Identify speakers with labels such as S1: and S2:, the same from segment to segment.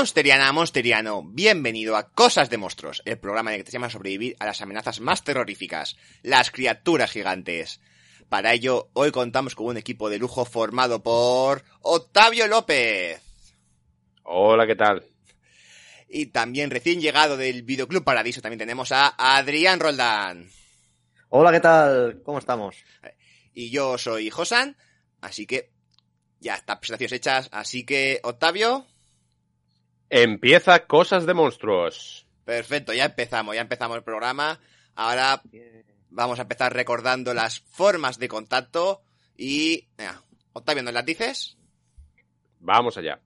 S1: Monsteriana, Monsteriano, bienvenido a Cosas de Monstruos, el programa en el que te llama a sobrevivir a las amenazas más terroríficas, las criaturas gigantes. Para ello, hoy contamos con un equipo de lujo formado por Octavio López.
S2: Hola, ¿qué tal?
S1: Y también recién llegado del Videoclub Paradiso también tenemos a Adrián Roldán.
S3: Hola, ¿qué tal? ¿Cómo estamos?
S1: Y yo soy Josan, así que ya está, presentaciones hechas, así que Octavio.
S2: Empieza Cosas de Monstruos.
S1: Perfecto, ya empezamos, ya empezamos el programa. Ahora vamos a empezar recordando las formas de contacto y... Venga, Octavio, ¿nos las dices?
S2: Vamos allá.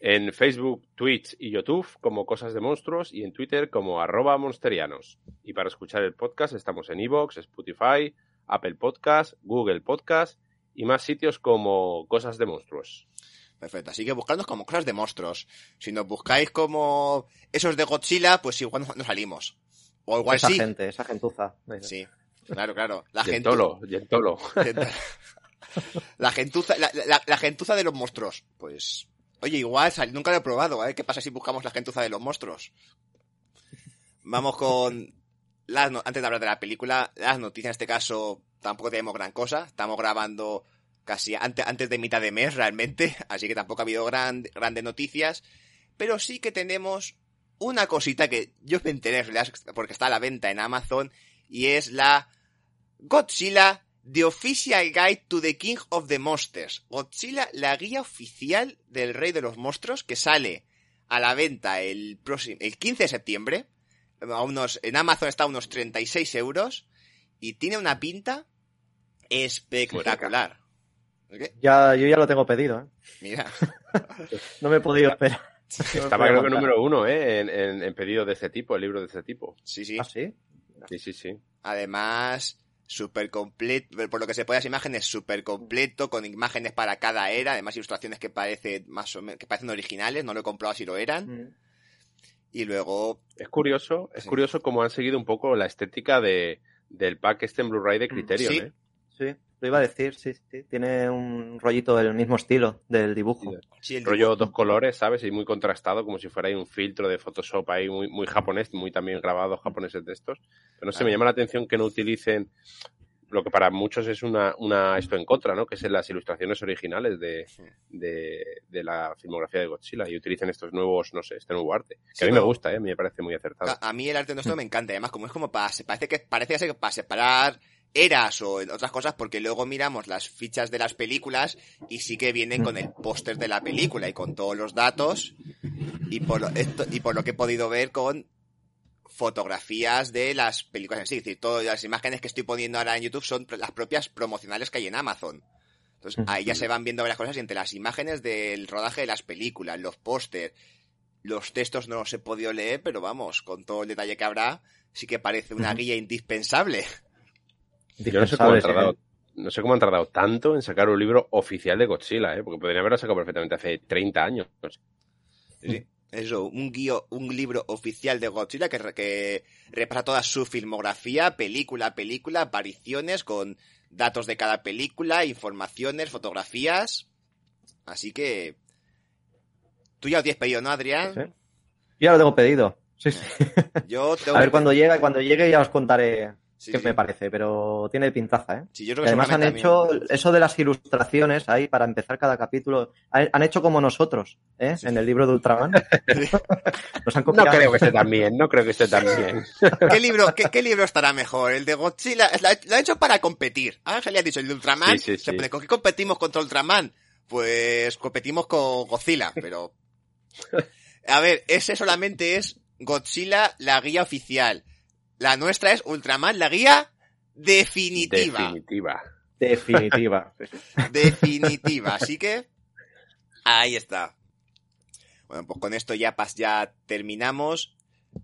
S2: En Facebook, Twitch y YouTube como Cosas de Monstruos y en Twitter como arroba monsterianos. Y para escuchar el podcast estamos en Evox, Spotify, Apple Podcast, Google Podcast y más sitios como Cosas de Monstruos.
S1: Perfecto, así que buscadnos como cosas de monstruos. Si nos buscáis como esos de Godzilla, pues igual no, no salimos. O igual
S3: esa
S1: sí.
S3: gente, esa gentuza.
S1: Sí, claro, claro. La
S2: Yentolo, Yentolo.
S1: La gentuza, la, la- la gentuza de los monstruos. Pues, oye, igual sal- nunca lo he probado, ¿eh? ¿Qué pasa si buscamos la gentuza de los monstruos? Vamos con las no- antes de hablar de la película, las noticias en este caso tampoco tenemos gran cosa. Estamos grabando casi antes, antes de mitad de mes realmente, así que tampoco ha habido gran, grandes noticias. Pero sí que tenemos una cosita que yo me enteré porque está a la venta en Amazon y es la Godzilla The Official Guide to the King of the Monsters. Godzilla, la guía oficial del Rey de los Monstruos, que sale a la venta el, próximo, el 15 de septiembre. A unos, en Amazon está a unos 36 euros. Y tiene una pinta espectacular. ¿Qué?
S3: Ya, yo ya lo tengo pedido, ¿eh?
S1: Mira.
S3: No me he podido esperar. No
S2: Estaba creo que número uno, ¿eh? En, en, en pedido de este tipo, el libro de este tipo.
S1: Sí, sí.
S3: ¿Ah, sí?
S2: Sí, sí, sí.
S1: Además, súper completo, por lo que se puede las imágenes, súper completo, con imágenes para cada era, además ilustraciones que parece más o menos, que parecen originales, no lo he comprobado si lo eran.
S3: Mm.
S1: Y luego,
S2: Es curioso, es
S1: Sí.
S2: curioso cómo han seguido un poco la estética de, del pack este en Blu-ray de Criterion,
S1: Sí.
S2: ¿eh?
S3: Sí, lo iba a decir, sí, sí. Tiene un rollito del mismo estilo del dibujo.
S1: sí, el
S2: rollo dos colores, ¿sabes? Y muy contrastado, como si fuera ahí un filtro de Photoshop ahí muy, muy japonés, muy también grabados japoneses de estos. Pero no sé, me llama la atención que no utilicen lo que para muchos es una, una esto en contra, ¿no? Que es en las ilustraciones originales de,
S1: Sí.
S2: de, de la filmografía de Godzilla y utilicen estos nuevos, no sé, este nuevo arte. Que
S1: Sí,
S2: a mí me gusta, ¿eh? A mí me parece muy acertado.
S1: A, a mí el arte nuestro me encanta, además, como es como para, se parece que parece ser para separar eras o otras cosas, porque luego miramos las fichas de las películas y sí que vienen con el póster de la película y con todos los datos y por lo, esto, y por lo que he podido ver con fotografías de las películas en sí, es decir, todas las imágenes que estoy poniendo ahora en YouTube son las propias promocionales que hay en Amazon. Entonces, ahí ya se van viendo varias cosas y entre las imágenes del rodaje de las películas, los pósters, los textos no los he podido leer, pero vamos, con todo el detalle que habrá, sí que parece una guía indispensable.
S2: Yo no sé cómo han
S3: sí.
S2: tardado. No sé cómo han tardado tanto en sacar un libro oficial de Godzilla, ¿eh? Porque podrían haberlo sacado perfectamente hace 30 años.
S1: Sí. Eso, un guío, un libro oficial de Godzilla que, re- que repasa toda su filmografía, película a película, apariciones con datos de cada película, informaciones, fotografías. Así que. Tú ya lo tienes pedido, ¿no, Adrián?
S3: Sí. Yo ya lo tengo pedido. Sí, sí.
S1: Yo tengo
S3: A ver
S1: que-
S3: cuando llega, cuando llegue ya os contaré
S1: Sí, sí.
S3: me parece, pero tiene pintaza, ¿eh?
S1: Sí, yo creo que
S3: además han hecho
S1: también.
S3: eso de las ilustraciones ahí para empezar cada capítulo. Han hecho como nosotros, ¿eh? En el libro de Ultraman. Nos han
S2: No creo que esté tan bien, no creo que esté tan bien.
S1: ¿Qué libro, qué, qué libro estará mejor? El de Godzilla. Lo ha- hecho para competir. Ah, se le ha dicho el de Ultraman.
S2: Sí, sí,
S1: se
S2: sí.
S1: pone, ¿Con qué competimos contra Ultraman? Pues competimos con Godzilla, pero. A ver, ese solamente es Godzilla, la guía oficial. La nuestra es Ultraman, la guía definitiva.
S2: Definitiva.
S3: Definitiva.
S1: Definitiva. Así que ahí está. Bueno, pues con esto ya, pas- ya terminamos.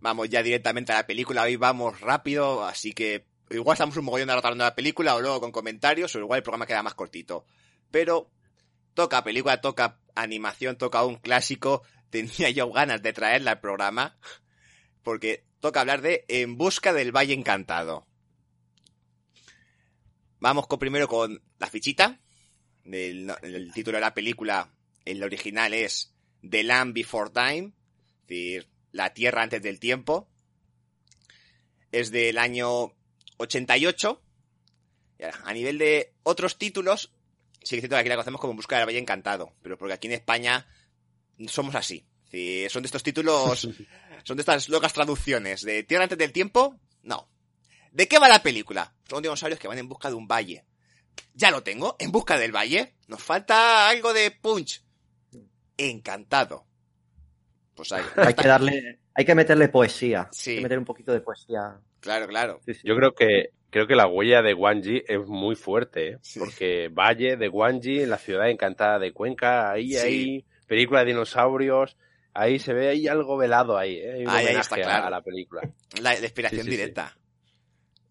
S1: Vamos ya directamente a la película. Hoy vamos rápido, así que igual estamos un mogollón de rato hablando de la película o luego con comentarios o igual el programa queda más cortito. Pero toca película, toca animación, toca un clásico. Tenía yo ganas de traerla al programa porque toca hablar de En busca del Valle Encantado. Vamos con, primero con la fichita. El, título de la película, el original es The Land Before Time, es decir, La Tierra antes del tiempo. Es del año 88. Y ahora, A nivel de otros títulos, sí que aquí la conocemos como En Busca del Valle Encantado, pero porque aquí en España somos así. Decir, son de estos títulos, son de estas locas traducciones. De Tierra antes del tiempo, no. ¿De qué va la película? Son dinosaurios que van en busca de un valle. Ya lo tengo, en busca del valle. Nos falta algo de punch. Encantado. Pues ahí.
S3: Hay que darle, hay que meterle poesía.
S1: Sí.
S3: Hay que meter un poquito de poesía.
S1: Claro, claro.
S3: Sí, sí.
S2: Yo creo que creo que la huella de Wanji es muy fuerte, ¿eh?
S1: Sí.
S2: porque Valle de Wanji, la ciudad encantada de Cuenca, ahí,
S1: Sí.
S2: ahí, película de dinosaurios, ahí se ve ahí algo velado ahí, ¿eh? Hay un
S1: Ahí, está claro.
S2: a la película.
S1: La, la inspiración
S2: Sí, sí, sí.
S1: directa.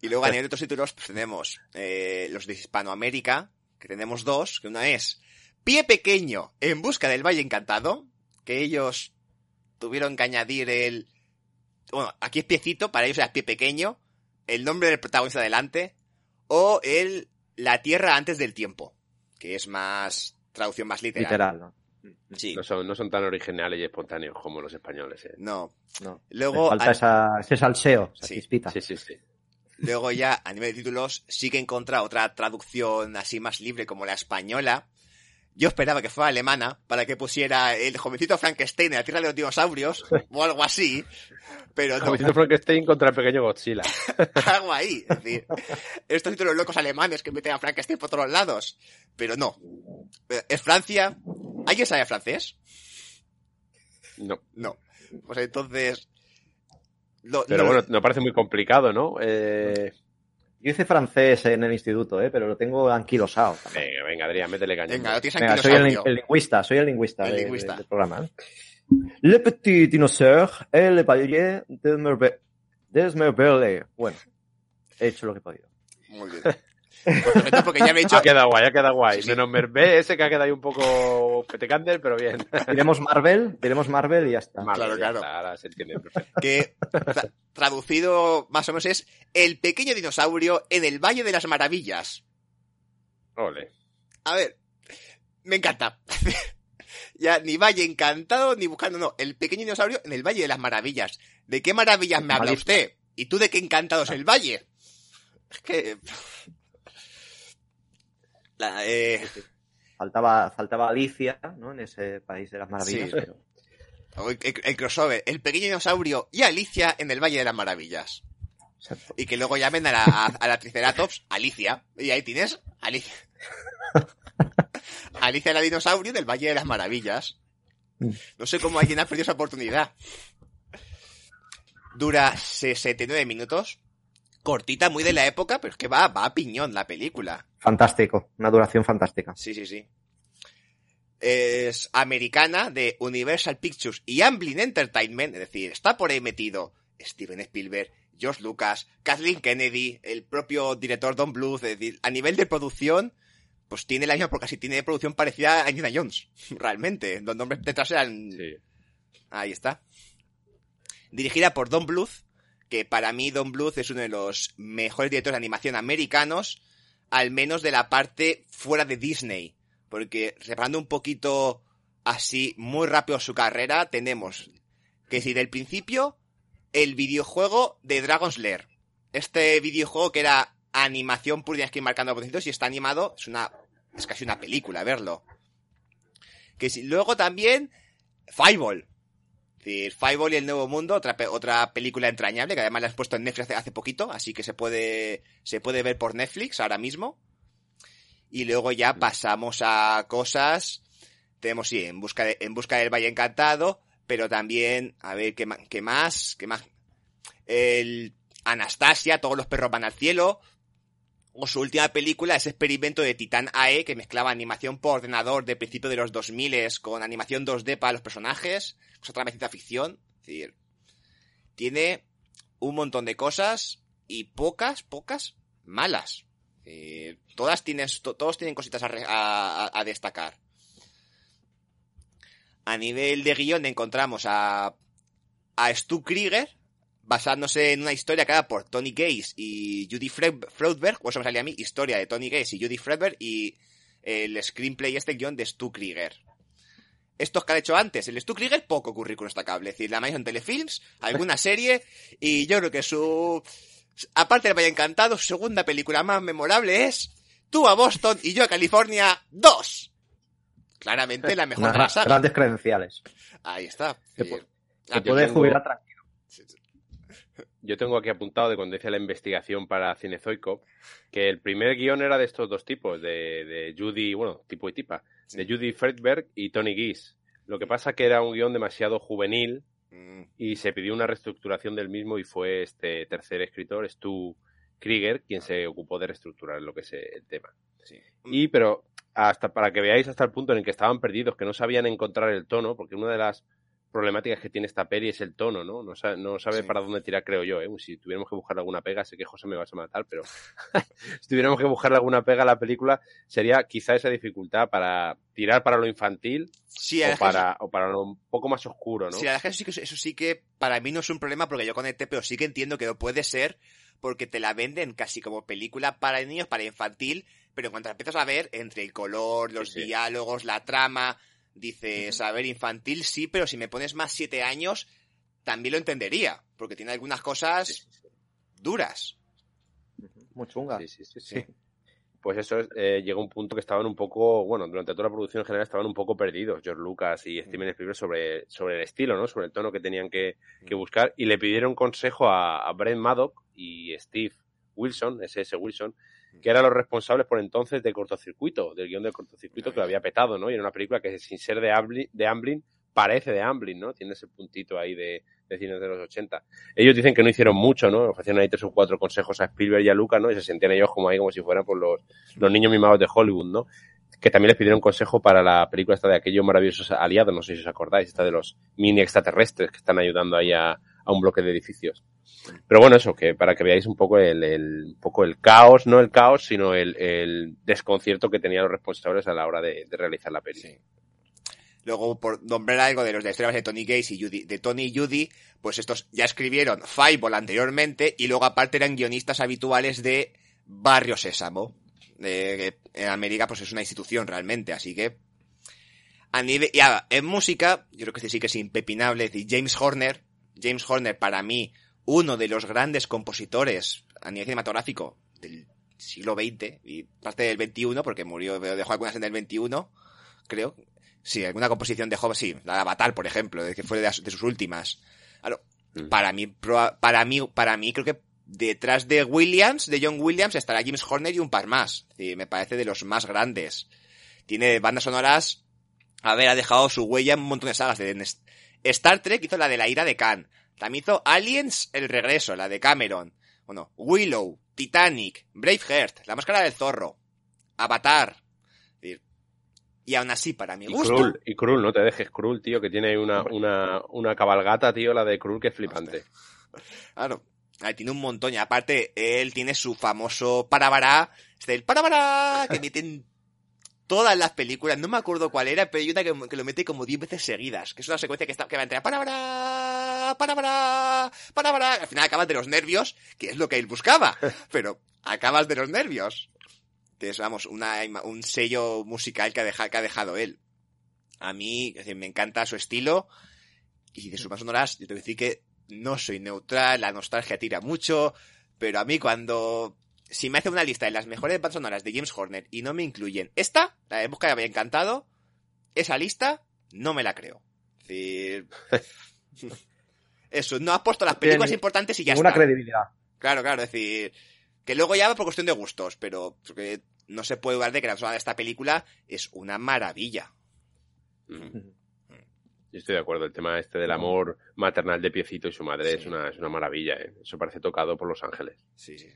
S1: Y luego a nivel de otros títulos, pues tenemos eh, los de Hispanoamérica, que tenemos dos, que una es Pie Pequeño en busca del Valle Encantado, que ellos tuvieron que añadir el... Bueno, aquí es piecito, para ellos era pie pequeño, el nombre del protagonista delante, o el La Tierra antes del tiempo, que es más traducción más literal.
S3: Literal, ¿no?
S1: Sí,
S2: No son, no son tan originales y espontáneos como los españoles, ¿eh?
S1: no.
S3: No.
S1: Luego,
S3: falta
S1: a-
S3: esa, ese salseo, esa
S1: Sí.
S3: chispita.
S2: Sí, sí, sí.
S1: Luego ya, a nivel de títulos, sí que he encontrado otra traducción así más libre como la española. Yo esperaba que fuera alemana para que pusiera el jovencito Frankenstein en la tierra de los dinosaurios o algo así, pero no,
S2: Jovencito Frankenstein contra el pequeño Godzilla.
S1: algo ahí. Es decir, estos títulos locos alemanes que meten a Frankenstein por todos lados, pero no. Eh, Es Francia. ¿Alguien sabe francés?
S2: No.
S1: No. Pues entonces...
S2: Pero
S1: no-
S2: bueno, me parece muy complicado, ¿no? Eh,
S3: Yo hice francés en el instituto, ¿eh? pero lo tengo anquilosado. también.
S2: venga, venga, Adrián, métele caña.
S1: Venga, lo tienes
S3: Venga, soy el, lingüista, soy el lingüista,
S1: El
S3: de-
S1: lingüista.
S3: de- del programa. ¿eh? Le petit dinosaure et le Merve- des Merveilles. Bueno, he hecho lo que he podido.
S1: Muy bien. Porque ya me he dicho...
S2: Ha quedado guay, ha quedado guay.
S1: Sí, sí.
S2: Menos Mervé, ese que ha quedado ahí un poco petecander, pero bien.
S3: Diremos Marvel, diremos Marvel y ya está.
S1: Claro, claro.
S2: está, ahora se entiende perfecto.
S1: que tra- traducido más o menos es el pequeño dinosaurio en el Valle de las Maravillas.
S2: Ole.
S1: A ver, me encanta. ya ni Valle Encantado ni buscando, no, el pequeño dinosaurio en el Valle de las Maravillas. ¿De qué maravillas me habla usted? ¿Y tú de qué encantado es el Valle? Es que... La, eh,
S3: Faltaba, faltaba Alicia, ¿no? En ese país de las maravillas.
S1: Sí.
S3: pero-
S1: el, el crossover, el pequeño dinosaurio y Alicia en el Valle de las Maravillas.
S3: Exacto.
S1: Y que luego llamen a la, a, a la Triceratops Alicia. Y ahí tienes Alicia. Alicia la dinosaurio del Valle de las Maravillas. No sé cómo alguien ha perdido esa oportunidad. Dura 69 minutos. Cortita, muy de la época, pero es que va, va a piñón la película.
S3: Fantástico, una duración fantástica.
S1: Sí, sí, sí. Es americana de Universal Pictures y Amblin Entertainment, es decir, está por ahí metido Steven Spielberg, George Lucas, Kathleen Kennedy, el propio director Don Bluth, es decir, a nivel de producción, pues tiene la misma, porque casi tiene producción parecida a Indiana Jones, realmente. Los nombres detrás eran
S2: Sí.
S1: Ahí está. Dirigida por Don Bluth, que para mí Don Bluth es uno de los mejores directores de animación americanos, al menos de la parte fuera de Disney. Porque reparando un poquito así muy rápido su carrera, tenemos que si del principio el videojuego de Dragon's Lair. Este videojuego que era animación pura tienes que marcando botoncitos y está animado, es una es casi una película verlo. Que si luego también Fireball. Decir, Fireball y el Nuevo Mundo, otra, otra película entrañable, que además la has puesto en Netflix hace, hace poquito, así que se puede, se puede ver por Netflix ahora mismo. Y luego ya pasamos a cosas, tenemos, sí, en busca, de- en busca del Valle Encantado, pero también, a ver, ¿qué, qué más? ¿Qué más? El Anastasia, todos los perros van al cielo, o su última película, ese experimento de Titan AE que mezclaba animación por ordenador de principio de los 2000 con animación 2D para los personajes, es otra vez ciencia ficción, tiene un montón de cosas y pocas, pocas malas. Eh, todas tienes, to- todos tienen cositas a- a destacar. A nivel de guion encontramos a, a Stu Krieger, basándose en una historia creada por Tony Gaze y Judy Fre- Freudberg, o eso me salía a mí, historia de Tony Gaze y Judy Freudberg y el screenplay este guion de Stu Krieger. estos que ha hecho antes, el Stu Krieger, poco currículum destacable. Es decir, la en telefilms, alguna serie, y yo creo que su, aparte de Me haya encantado, su segunda película más memorable es Tú a Boston y yo a California 2. Claramente la mejor saga.
S3: grandes credenciales.
S1: Ahí está.
S3: Se puede jubilar tranquilo.
S2: Yo tengo aquí apuntado de cuando hice la investigación para Cinezoico que el primer guion era de estos dos tipos, de, de Judy, bueno, tipo y tipa, de Judy Friedberg y Tony Gies. Lo que pasa que era un guion demasiado juvenil
S1: Mm,
S2: y se pidió una reestructuración del mismo y fue este tercer escritor, Stu Krieger, quien se ocupó de reestructurar lo que es el tema.
S1: sí.
S2: Y, pero, hasta para que veáis hasta el punto en el que estaban perdidos, que no sabían encontrar el tono, porque una de las problemáticas que tiene esta peli es el tono, ¿no? No sabe, no sabe
S1: Sí.
S2: para dónde tirar, creo yo, ¿eh? Si tuviéramos que buscar alguna pega, sé que José me vas a matar, pero si tuviéramos que buscar alguna pega a la película, sería quizá esa dificultad para tirar para lo infantil
S1: Sí,
S2: o para, o para lo un poco más oscuro, ¿no?
S1: Sí, la verdad es que eso sí que, eso sí que para mí no es un problema porque yo conecté, pero sí que entiendo que lo puede ser porque te la venden casi como película para niños, para infantil, pero en cuanto la empiezas a ver, entre el color, los
S2: Sí, sí.
S1: diálogos, la trama, dices, a ver, infantil sí, pero si me pones más siete años, también lo entendería, porque tiene algunas cosas duras.
S3: Muy chunga.
S2: Sí, sí, sí, sí. Pues eso es, eh, llegó un punto que estaban un poco, bueno, durante toda la producción en general estaban un poco perdidos, George Lucas y Steven Spielberg sobre, sobre el estilo, ¿no? Sobre el tono que tenían que, que buscar y le pidieron consejo a, a Brent Maddock y Steve Wilson, SS Wilson, que eran los responsables por entonces de cortocircuito, del guion del cortocircuito que lo había petado, ¿no? Y era una película que sin ser de Amblin, de Amblin parece de Amblin, ¿no? Tiene ese puntito ahí de, de cine de los 80. Ellos dicen que no hicieron mucho, ¿no? Ofrecieron ahí tres o cuatro consejos a Spielberg y a Lucas, ¿no? Y se sentían ellos como ahí como si fueran por los, los niños mimados de Hollywood, ¿no? Que también les pidieron consejo para la película esta de aquellos maravillosos aliados, no sé si os acordáis, esta de los mini extraterrestres que están ayudando ahí a, a un bloque de edificios. Pero bueno, eso, que para que veáis un poco el, poco el caos, no el caos, sino el, el desconcierto que tenían los responsables a la hora de, realizar la peli.
S1: Luego, por nombrar algo de los de de Tony Gates y Judy, de Tony y Judy, pues estos ya escribieron Fireball anteriormente y luego aparte eran guionistas habituales de Barrio Sésamo. Que en América pues es una institución realmente, así que a nivel, y ahora, en música, yo creo que este sí que es impepinable, es decir, James Horner, James Horner para mí, uno de los grandes compositores a nivel cinematográfico del siglo XX y parte del XXI, porque murió, dejó algunas en el XXI, creo, Sí, alguna composición de Job, sí, la de Avatar, por ejemplo, que fue de, las- de sus últimas. Claro,
S2: Mm.
S1: para mí, para mí, para mí creo que detrás de Williams, de John Williams, estará James Horner y un par más. Sí, me parece de los más grandes. Tiene bandas sonoras, a ver, ha dejado su huella en un montón de sagas. De, Star Trek hizo la de la ira de Khan. También hizo Aliens, el regreso, la de Cameron. Bueno, Willow, Titanic, Braveheart, La máscara del zorro, Avatar. Y aún así, para mi
S2: Y
S1: gusto,
S2: Krull, y Krull, no te dejes Krull, tío, que tiene una, una, una cabalgata, tío, la de Krull, que es flipante.
S1: Claro. Ahí tiene un montón. Y aparte, él tiene su famoso parabará. Este, el parabará que mete en todas las películas. No me acuerdo cuál era, pero hay una que, que lo mete como 10 veces seguidas. Que es una secuencia que, está, que va entre parabará, parabará, parabará. Al final acabas de los nervios, que es lo que él buscaba. Pero acabas de los nervios. Que es, vamos, una, un sello musical que ha, deja- que ha dejado él. A mí, decir, me encanta su estilo. Y de sus más sonoras, yo tengo que decir que no soy neutral, la nostalgia tira mucho, pero a mí cuando... Si me hace una lista de las mejores bandas sonoras de James Horner y no me incluyen esta, la de Busca de había encantado, esa lista no me la creo. Es decir... Eso, no has puesto las
S3: tiene
S1: películas importantes y ya
S3: Ninguna
S1: está.
S3: credibilidad.
S1: Claro, claro, es decir, que luego ya va por cuestión de gustos, pero porque no se puede dudar de que la persona de esta película es una maravilla.
S2: Mm. Yo estoy de acuerdo, el tema este del amor maternal de Piecito y su madre
S1: Sí.
S2: es, una, es una maravilla, ¿eh? Eso parece tocado por Los Ángeles.
S1: Sí, sí.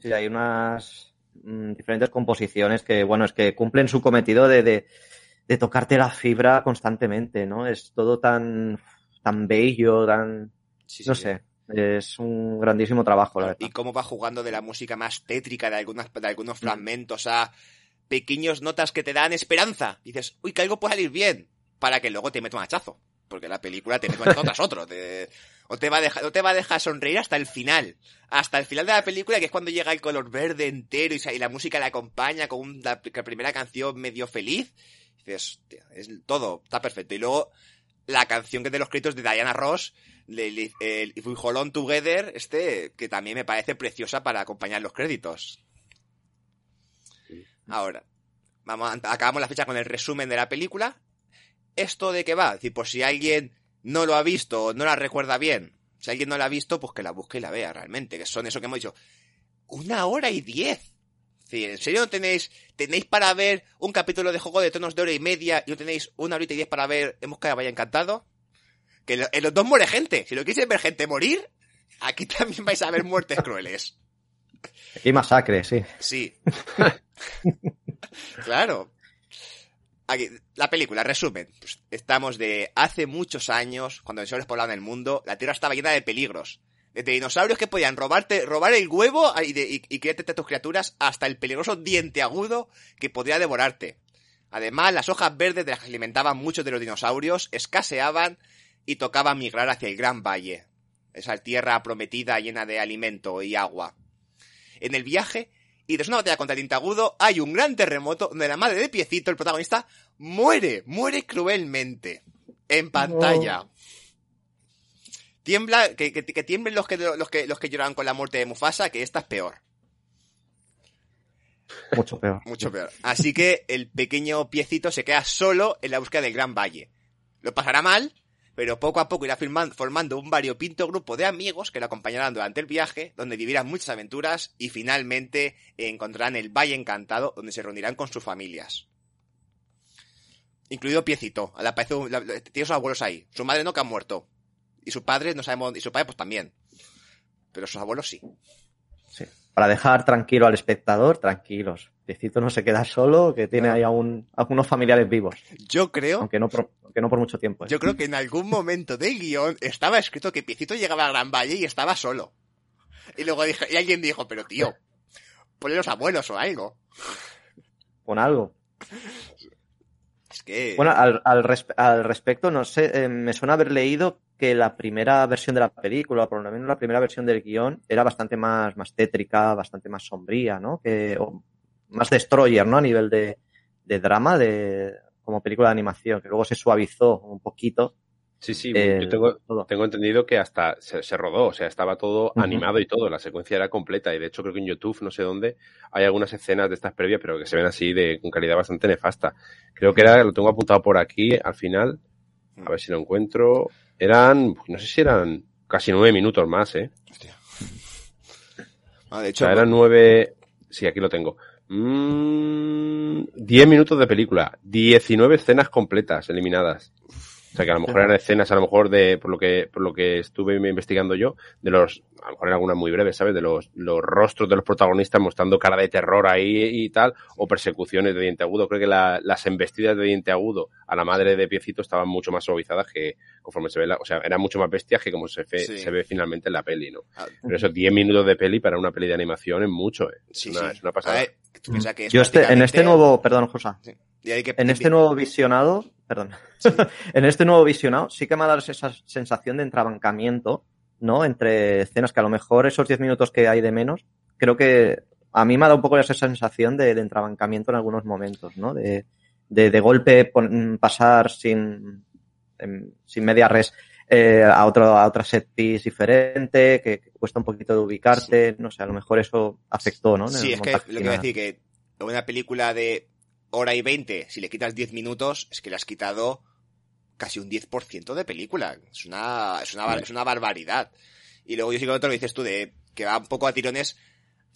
S3: Sí, hay unas mm, diferentes composiciones que, bueno, es que cumplen su cometido de, de, de tocarte la fibra constantemente, ¿no? Es todo tan, tan bello, tan,
S1: Sí,
S3: no
S1: sí.
S3: sé, es un grandísimo trabajo, la verdad.
S1: y cómo va jugando de la música más tétrica de algunas de algunos fragmentos a pequeños notas que te dan esperanza. Dices, uy, que algo puede salir bien, para que luego te meta un hachazo. Porque la película te mete tras otro. te- o, te va a dejar, o te va a dejar sonreír hasta el final. Hasta el final de la película, que es cuando llega el color verde entero y, la música le acompaña con un- la, la primera canción medio feliz. dices, hostia, es todo, está perfecto. Y luego la canción que es de los créditos de Diana Ross, el, el If We Hold On Together, este, que también me parece preciosa para acompañar los créditos. Ahora, vamos, a- acabamos la fecha con el resumen de la película. ¿Esto de qué va? Es decir, por si alguien no lo ha visto o no la recuerda bien, si alguien no la ha visto, pues que la busque y la vea realmente, que son eso que hemos dicho. Una hora y diez. Es decir, ¿en serio no tenéis, tenéis para ver un capítulo de Juego de Tronos de hora y media y no tenéis una horita y diez para ver En busca de Vaya Encantado? Que en lo- en los dos muere gente. Si lo quieres ver gente morir, aquí también vais a ver muertes crueles.
S3: Y masacre, sí.
S1: Sí. claro. Aquí, la película, resumen. Pues estamos de hace muchos años, cuando los dinosaurios poblaban el mundo, la Tierra estaba llena de peligros. Desde dinosaurios que podían robarte, robar el huevo y, de, y, criarte a tus criaturas, hasta el peligroso diente agudo que podría devorarte. Además, las hojas verdes de las que alimentaban muchos de los dinosaurios escaseaban y tocaba migrar hacia el Gran Valle. Esa tierra prometida llena de alimento y agua. En el viaje, y tras una batalla contra el diente agudo, hay un gran terremoto donde la madre de Piecito, el protagonista, muere, muere cruelmente. En pantalla. Tiembla, que, que, que tiemblen los que, los, que, los que lloran con la muerte de Mufasa, que esta es peor.
S3: Mucho peor.
S1: Mucho peor. Así que el pequeño piecito se queda solo en la búsqueda del Gran Valle. Lo pasará mal, pero poco a poco irá formando un variopinto grupo de amigos que lo acompañarán durante el viaje, donde vivirán muchas aventuras y finalmente encontrarán el Valle Encantado, donde se reunirán con sus familias. Incluido Piecito. La- la- tiene sus abuelos ahí. Su madre no que ha muerto. Y su padre no sabemos, y su padre pues también. Pero sus abuelos sí.
S3: Para dejar tranquilo al espectador, tranquilos. Piecito no se queda solo, que tiene ahí aún algunos familiares vivos.
S1: Yo creo
S3: Aunque no por, aunque no por mucho tiempo. ¿eh?
S1: Yo creo que en algún momento del guion estaba escrito que Piecito llegaba a Gran Valle y estaba solo. Y luego dije, y alguien dijo, pero tío, ponle los abuelos o algo.
S3: Con algo. Bueno, al, al, al respecto, no sé, eh, me suena haber leído que la primera versión de la película, por lo menos la primera versión del guion, era bastante más, más tétrica, bastante más sombría, ¿no? Que, o más destroyer, ¿no? A nivel de, de drama, de, como película de animación, que luego se suavizó un poquito.
S2: Sí, sí,
S3: el-
S2: yo tengo, tengo entendido que hasta se, se rodó, o sea, estaba todo animado y todo, la secuencia era completa y de hecho creo que en YouTube, no sé dónde, hay algunas escenas de estas previas, pero que se ven así de con calidad bastante nefasta. Creo que era, lo tengo apuntado por aquí al final, a ver si lo encuentro, eran, no sé si eran casi nueve minutos más, ¿eh?
S1: Hostia. Ah, de
S2: O
S1: hecho,
S2: sea, eran nueve, sí, aquí lo tengo. Mm, diez minutos de película, 19 escenas completas eliminadas. O sea que a lo mejor eran escenas, a lo mejor de, por lo que, por lo que estuve investigando yo, de los, a lo mejor eran algunas muy breves, ¿sabes? De los, los rostros de los protagonistas mostrando cara de terror ahí y tal, o persecuciones de diente agudo. Creo que la- las embestidas de diente agudo a la madre de Piecito estaban mucho más suavizadas que conforme se ve la, o sea, eran mucho más bestias que como se, fe-
S1: Sí.
S2: se ve finalmente en la peli, ¿no?
S1: ah,
S2: Pero eso, 10 minutos de peli para una peli de animación es mucho, ¿eh?
S1: sí,
S2: es, una,
S1: sí.
S2: es una pasada.
S1: A ver, tú piensas que es
S3: Yo este, en este nuevo, perdón, Josa, en este nuevo visionado, perdón, en este nuevo visionado sí que me ha dado esa sensación de entrabancamiento, ¿no? Entre escenas que a lo mejor esos 10 minutos que hay de menos, creo que a mí me ha dado un poco esa sensación de, de entrabancamiento en algunos momentos, ¿no? De, de, de golpe pasar sin, em, sin media res eh, a otro, a otra set piece diferente, que, que cuesta un poquito de ubicarte, no sé, a lo mejor eso afectó, ¿no? En
S1: Sí, es que lo que voy a decir que una película de hora y veinte, si le quitas 10 minutos, es que le has quitado casi un 10% de película. Es una, es una, es una barbaridad. Y luego yo sí que otro lo dices tú de que va un poco a tirones.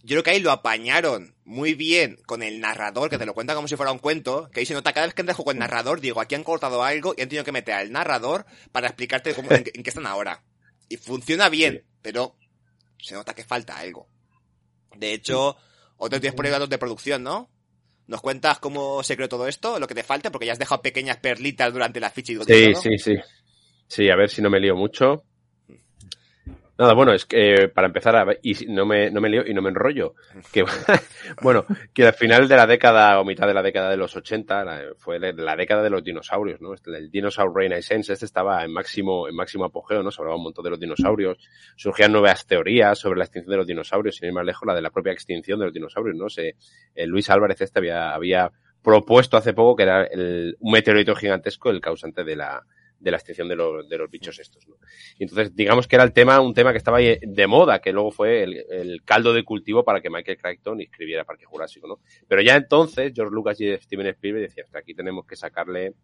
S1: Yo creo que ahí lo apañaron muy bien con el narrador, que te lo cuenta como si fuera un cuento, que ahí se nota cada vez que entra juego el narrador, digo, aquí han cortado algo y han tenido que meter al narrador para explicarte cómo, en, qué- en qué están ahora. Y funciona bien, pero se nota que falta algo. De hecho, otros 10 proyectos de producción, ¿no? ¿Nos cuentas cómo se creó todo esto? Lo que te falta, porque ya has dejado pequeñas perlitas durante la ficha y
S2: Sí,
S1: todo.
S2: sí, sí. Sí, a ver si no me lío mucho. Nada, bueno, es que eh, para empezar, a y no me, no me lío y no me enrollo. Que, bueno, que al final de la década o mitad de la década de los 80 la- fue la, la década de los dinosaurios, ¿no? Este, El Dinosaur Renaissance, este estaba en máximo, en máximo apogeo, ¿no? Se hablaba un montón de los dinosaurios. Surgían nuevas teorías sobre la extinción de los dinosaurios, sin ir más lejos, la de la propia extinción de los dinosaurios, ¿no? Se, eh, Luis Álvarez este había, había propuesto hace poco que era el, un meteorito gigantesco el causante de la, de la extinción de los, de los bichos estos. ¿no? Y entonces, digamos que era el tema, un tema que estaba de moda, que luego fue el, el caldo de cultivo para que Michael Crichton escribiera Parque Jurásico, ¿no? Pero ya entonces, George Lucas y Steven Spielberg decían, hasta aquí tenemos que sacarle,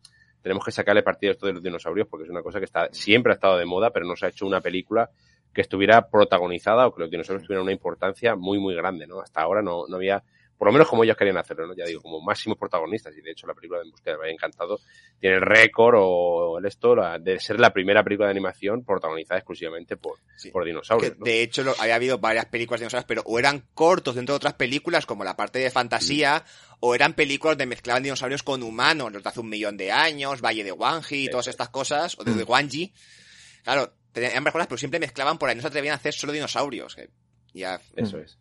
S2: tenemos que sacarle partido a esto de los dinosaurios porque es una cosa que está, siempre ha estado de moda, pero no se ha hecho una película que estuviera protagonizada o que los dinosaurios tuvieran una importancia muy, muy grande, ¿no? Hasta ahora no, no había por lo menos como ellos querían hacerlo, ¿no? Ya digo, como máximos protagonistas, y de hecho la película de En me encantado, tiene el récord o el esto la, de ser la primera película de animación protagonizada exclusivamente por,
S1: Sí.
S2: por dinosaurios.
S1: Que,
S2: ¿no?
S1: De hecho, lo- había habido varias películas de dinosaurios, pero o eran cortos dentro de otras películas, como la parte de fantasía, o eran películas de mezclaban dinosaurios con humanos, los de hace un millón de años, Valle de Wanji y todas estas cosas, o de, de Wanji. Claro, tenían varias cosas, pero siempre mezclaban por ahí, no se atrevían a hacer solo dinosaurios. que ya,
S2: Eso es.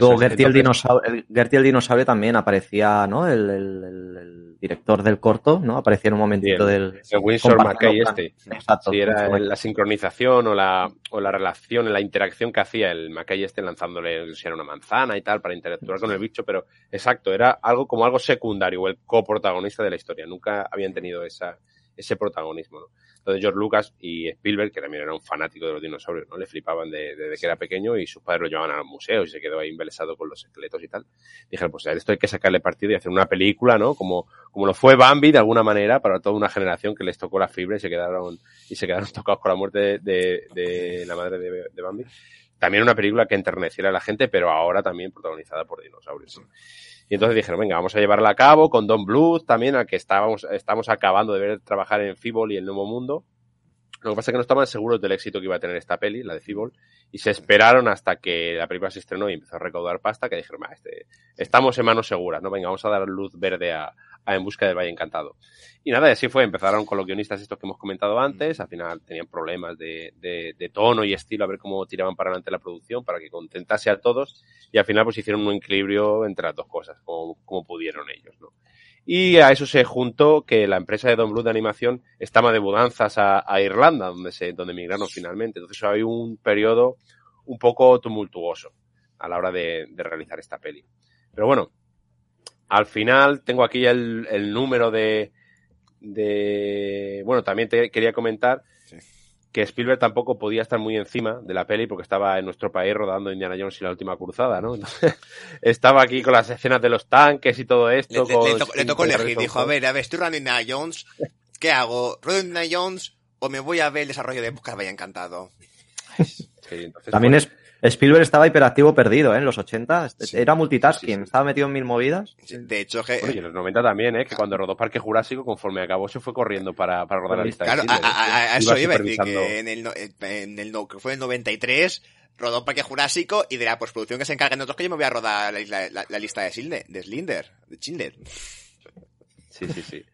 S3: Luego. Gertie el, dinosaurio, Gertie el dinosaurio también aparecía, ¿no? El, el- el- el director del corto, ¿no? Aparecía en un momentito del...
S2: el Winsor McKay este.
S3: Exacto.
S2: Sí, era
S3: McKay.
S2: la sincronización o la, o la relación, la interacción que hacía el Mackay este lanzándole si era una manzana y tal para interactuar con el bicho, pero exacto, era algo como algo secundario o el coprotagonista de la historia. Nunca habían tenido esa, ese protagonismo, ¿no? Entonces George Lucas y Spielberg, que también era un fanático de los dinosaurios, ¿no? Le flipaban de- desde que era pequeño y sus padres lo llevaban a los museos y se quedó ahí embelesado con los esqueletos y tal. Dijeron, pues a esto hay que sacarle partido y hacer una película, ¿no? Como, como lo fue Bambi de alguna manera para toda una generación que les tocó la fibra y se quedaron, y se quedaron tocados con la muerte de, de- de la madre de, de Bambi. También una película que enterneciera a la gente, pero ahora también protagonizada por dinosaurios. ¿no? Y entonces dijeron, venga, vamos a llevarla a cabo con Don Bluth también, al que estábamos, estamos acabando de ver trabajar en Fibol y el Nuevo Mundo. Lo que pasa es que no estaban seguros del éxito que iba a tener esta peli, la de Fibol, y se esperaron hasta que la película se estrenó y empezó a recaudar pasta, que dijeron, "Va, este, estamos en manos seguras, ¿no? Venga, vamos a dar luz verde a, En Busca del Valle Encantado. Y nada, así fue, empezaron con los guionistas estos que hemos comentado antes, al final tenían problemas de, de, de tono y estilo, a ver cómo tiraban para adelante la producción, para que contentase a todos, y al final pues hicieron un equilibrio entre las dos cosas, como, como pudieron ellos, ¿no? Y a eso se juntó que la empresa de Don Bluth de animación estaba de mudanzas a, a Irlanda, donde se, donde emigraron finalmente. Entonces hay un periodo un poco tumultuoso a la hora de, de realizar esta peli. Pero bueno, al final tengo aquí el, el número de, de, bueno, también te quería comentar
S1: Sí.
S2: que Spielberg tampoco podía estar muy encima de la peli porque estaba en nuestro país rodando Indiana Jones y la última cruzada, ¿no? Entonces, estaba aquí con las escenas de los tanques y todo esto.
S1: le-
S2: con
S1: le tocó- le tocó
S2: con
S1: elegir, dijo, a ver, a ver, estoy rodando Indiana Jones, ¿qué hago? ¿Rodo Indiana Jones o me voy a ver el desarrollo de Busca Vaya Encantado?
S2: Sí, entonces,
S3: También
S2: bueno,
S3: es, Spielberg estaba hiperactivo perdido, ¿eh? En los 80.
S1: Sí.
S3: Era multitasking,
S2: Sí, sí.
S3: estaba metido en mil movidas.
S1: De hecho, que,
S2: Bueno, y en los 90 también, ¿eh? Que cuando rodó Parque Jurásico, conforme acabó, se fue corriendo para, para rodar la lista
S1: Claro,
S2: de
S1: a,
S2: Schindler,
S1: a- a- a
S2: ¿eh?
S1: eso iba a decir que en el, no- en el, no- que fue en el 93 rodó Parque Jurásico y de la postproducción que se encargan otros que yo me voy a rodar la, isla- la- la lista de Schindler, de Slinder, de Schindler.
S2: Sí, sí, sí.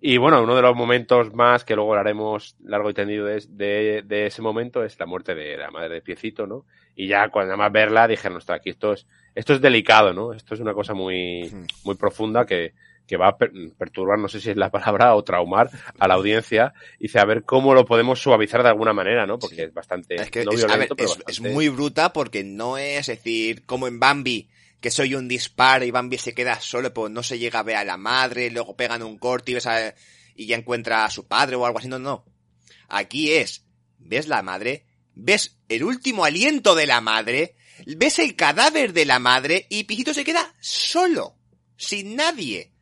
S2: Y bueno, uno de los momentos más que luego haremos largo y tendido de, de, de ese momento es la muerte de la madre de Piecito, ¿no? Y ya cuando nada más verla dije, no, está aquí esto es, esto es delicado, ¿no? Esto es una cosa muy,
S1: Hmm.
S2: muy profunda que, que va a per- perturbar, no sé si es la palabra, o traumar a la audiencia. Y dice, a ver cómo lo podemos suavizar de alguna manera, ¿no? Porque
S1: Sí.
S2: es bastante,
S1: Es que
S2: no
S1: es, a ver,
S2: violento, pero
S1: es,
S2: bastante-
S1: es muy bruta porque no es decir, como en Bambi, que soy un disparo y Bambi se queda solo, pues no se llega a ver a la madre, luego pegan un corte y, ves a- y ya encuentra a su padre o algo así. No, no. Aquí es, ves la madre, ves el último aliento de la madre, ves el cadáver de la madre y Pijito se queda solo, sin nadie,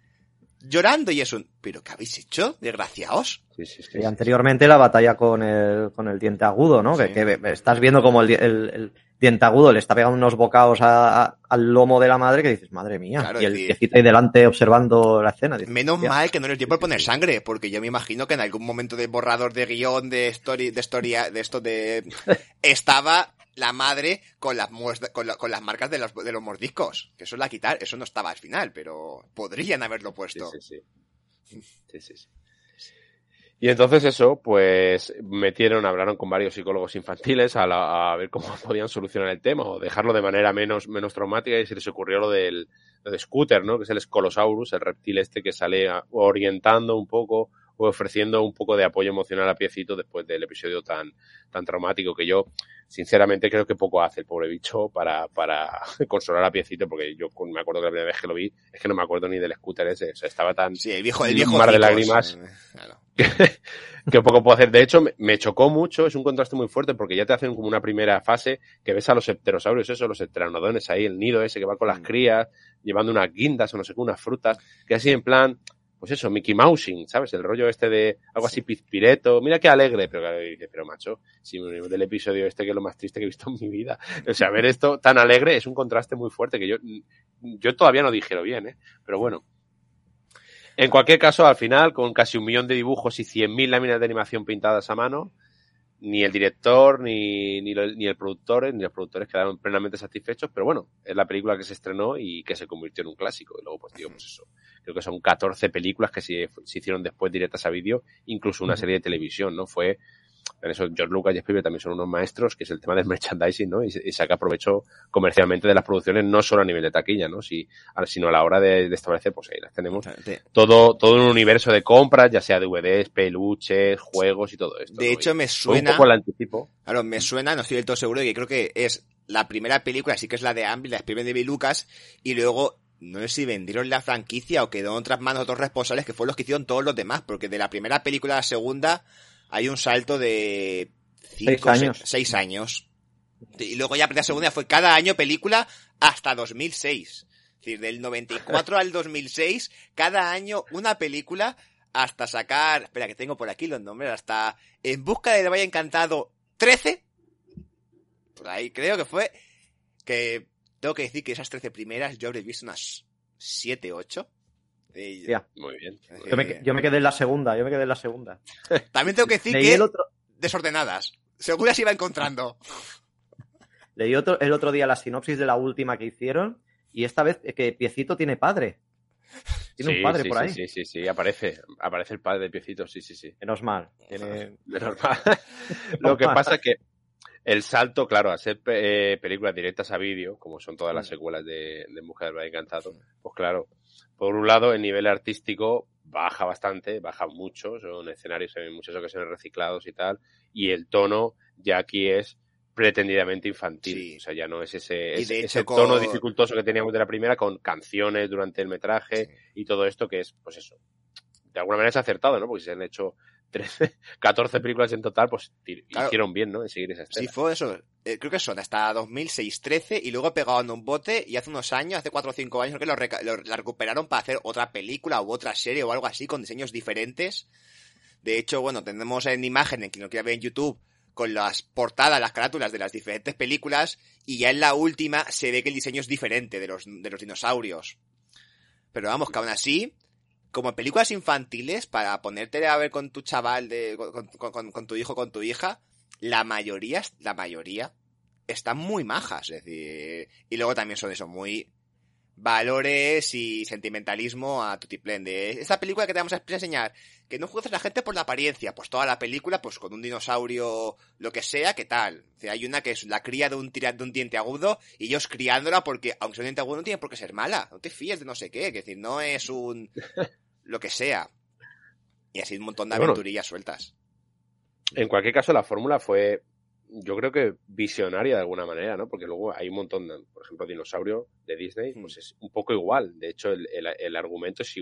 S1: llorando y es un, ¿pero qué habéis hecho, desgraciaos?
S2: Sí, sí, sí,
S3: Y anteriormente la batalla con el, con el diente agudo, ¿no? Que, que estás viendo como el, el, el diente agudo le está pegando unos bocados a- a- al lomo de la madre que dices, madre mía.
S1: Claro,
S3: y el viejito ahí delante observando la escena. dices,
S1: Menos mal que no les dio por poner sangre, porque yo me imagino que en algún momento del borrador de guion de story, de historia, de esto de, estaba la madre con las con, la- con las marcas de los, de los mordiscos. Que eso la quitar, eso no estaba al final, pero podrían haberlo puesto.
S2: sí, sí. Sí, sí, sí. Y entonces eso, pues metieron, hablaron con varios psicólogos infantiles a, la- a ver cómo podían solucionar el tema o dejarlo de manera menos, menos traumática y se les ocurrió lo del de Scooter, ¿no? Que es el Scolosaurus, el reptil este que sale orientando un poco ofreciendo un poco de apoyo emocional a Piecito después del episodio tan, tan traumático que yo, sinceramente, creo que poco hace el pobre bicho para, para consolar a Piecito, porque yo me acuerdo que la primera vez que lo vi, es que no me acuerdo ni del scooter ese, o sea, estaba tan...
S1: Sí, el viejo, el viejo
S2: mar de lágrimas.
S1: eh, claro.
S2: que, que poco puedo hacer. De hecho, me, me chocó mucho, es un contraste muy fuerte porque ya te hacen como una primera fase que ves a los pterosaurios, eso, los pteronodones ahí, el nido ese que va con las
S1: Mm.
S2: crías, llevando unas guindas o no sé qué, unas frutas, que así en plan, pues eso, Mickey Mousing, ¿sabes? El rollo este de algo así pizpireto, mira qué alegre, pero pero macho, si me del episodio este que es lo más triste que he visto en mi vida. O sea, ver esto tan alegre es un contraste muy fuerte que yo, yo todavía no dijeron bien, ¿eh? Pero bueno. En cualquier caso, al final, con casi un millón de dibujos y 100.000 láminas de animación pintadas a mano, ni el director, ni, ni, ni el productor, ni los productores quedaron plenamente satisfechos, pero bueno, es la película que se estrenó y que se convirtió en un clásico. Y luego, pues digo, pues eso, creo que son 14 películas que se, se hicieron después directas a vídeo, incluso una serie de televisión, ¿no? Fue, en eso George Lucas y Spielberg también son unos maestros, que es el tema del merchandising, ¿no? Y, saca provecho comercialmente de las producciones, no solo a nivel de taquilla, ¿no? Si, sino a la hora de, de establecer, pues ahí las tenemos
S1: De,
S2: todo, todo un universo de compras, ya sea DVDs, peluches, juegos y todo esto.
S1: de
S2: ¿no?
S1: hecho,
S2: Y
S1: me
S2: fue un
S1: suena,
S2: poco el anticipo.
S1: claro, me suena, no estoy del todo seguro, que creo que es la primera película, sí que es la de Amblin, la de Spielberg de Bill Lucas, y luego, no sé si vendieron la franquicia o quedó en otras manos otros responsables que fueron los que hicieron todos los demás, porque de la primera película a la segunda hay un salto de cinco,
S3: Seis años.
S1: se- seis años. Y luego ya la segunda fue cada año película hasta 2006. Es decir, del 94 al 2006, cada año una película hasta sacar, espera que tengo por aquí los nombres, hasta En busca del Valle Encantado 13. Por ahí creo que fue que tengo que decir que esas 13 primeras yo habré visto unas 7, 8. Y-
S3: Ya.
S2: Muy bien.
S3: Yo me, yo me quedé en la segunda, yo me quedé en la segunda.
S1: También tengo que decir
S3: Leí
S1: que
S3: el otro,
S1: desordenadas. Según las iba encontrando.
S3: leí otro, el otro día la sinopsis de la última que hicieron y esta vez es que Piecito tiene padre. Tiene
S2: Sí,
S3: un padre
S2: sí,
S3: por
S2: sí,
S3: ahí.
S2: Sí, sí, sí, aparece, aparece el padre de piecito, sí, sí, sí.
S3: Menos mal. Tiene...
S2: De normal. Lo que pasa es que el salto, claro, a ser eh, películas directas a vídeo, como son todas las
S1: Mm.
S2: secuelas de, de Mujer del Encantado, pues claro, por un lado el nivel artístico baja bastante, baja mucho, son escenarios en muchas ocasiones reciclados y tal, y el tono ya aquí es pretendidamente infantil,
S1: Sí.
S2: o sea, ya no es ese, tono dificultoso que teníamos de la primera con canciones durante el metraje y todo esto que es, pues eso, de alguna manera es acertado, ¿no? Porque se han hecho 13, 14 películas en total, pues
S1: Claro.
S2: hicieron bien, ¿no? En seguir esa
S1: Sí,
S2: estela.
S1: fue eso. Eh, creo que son hasta 2006, 13 y luego pegaron un bote y hace unos años, hace 4 o 5 años, creo que lo, reca- lo- la recuperaron para hacer otra película u otra serie o algo así con diseños diferentes. De hecho, bueno, tenemos en imagen, en quien lo quiera ver en YouTube, con las portadas, las carátulas de las diferentes películas y ya en la última se ve que el diseño es diferente de los, de los dinosaurios. Pero vamos, que aún así, como películas infantiles, para ponerte a ver con tu chaval, de, con, con- con- tu hijo, con tu hija, la mayoría, la mayoría, están muy majas, es decir, y luego también son eso, muy valores y sentimentalismo a tutiplén de esta película que te vamos a enseñar, que no juzgues a la gente por la apariencia, pues toda la película, pues con un dinosaurio, lo que sea, ¿qué tal? O sea, hay una que es la cría de un, tira- de un diente agudo y ellos criándola porque, aunque sea un diente agudo, no tiene por qué ser mala, no te fíes de no sé qué, es decir, no es un, lo que sea. Y así un montón de
S2: Bueno.
S1: aventurillas sueltas.
S2: En cualquier caso, la fórmula fue, yo creo que visionaria de alguna manera, ¿no? Porque luego hay un montón, de- por ejemplo, Dinosaurio de Disney,
S1: Mm.
S2: pues es un poco igual. De hecho, el, el- el argumento es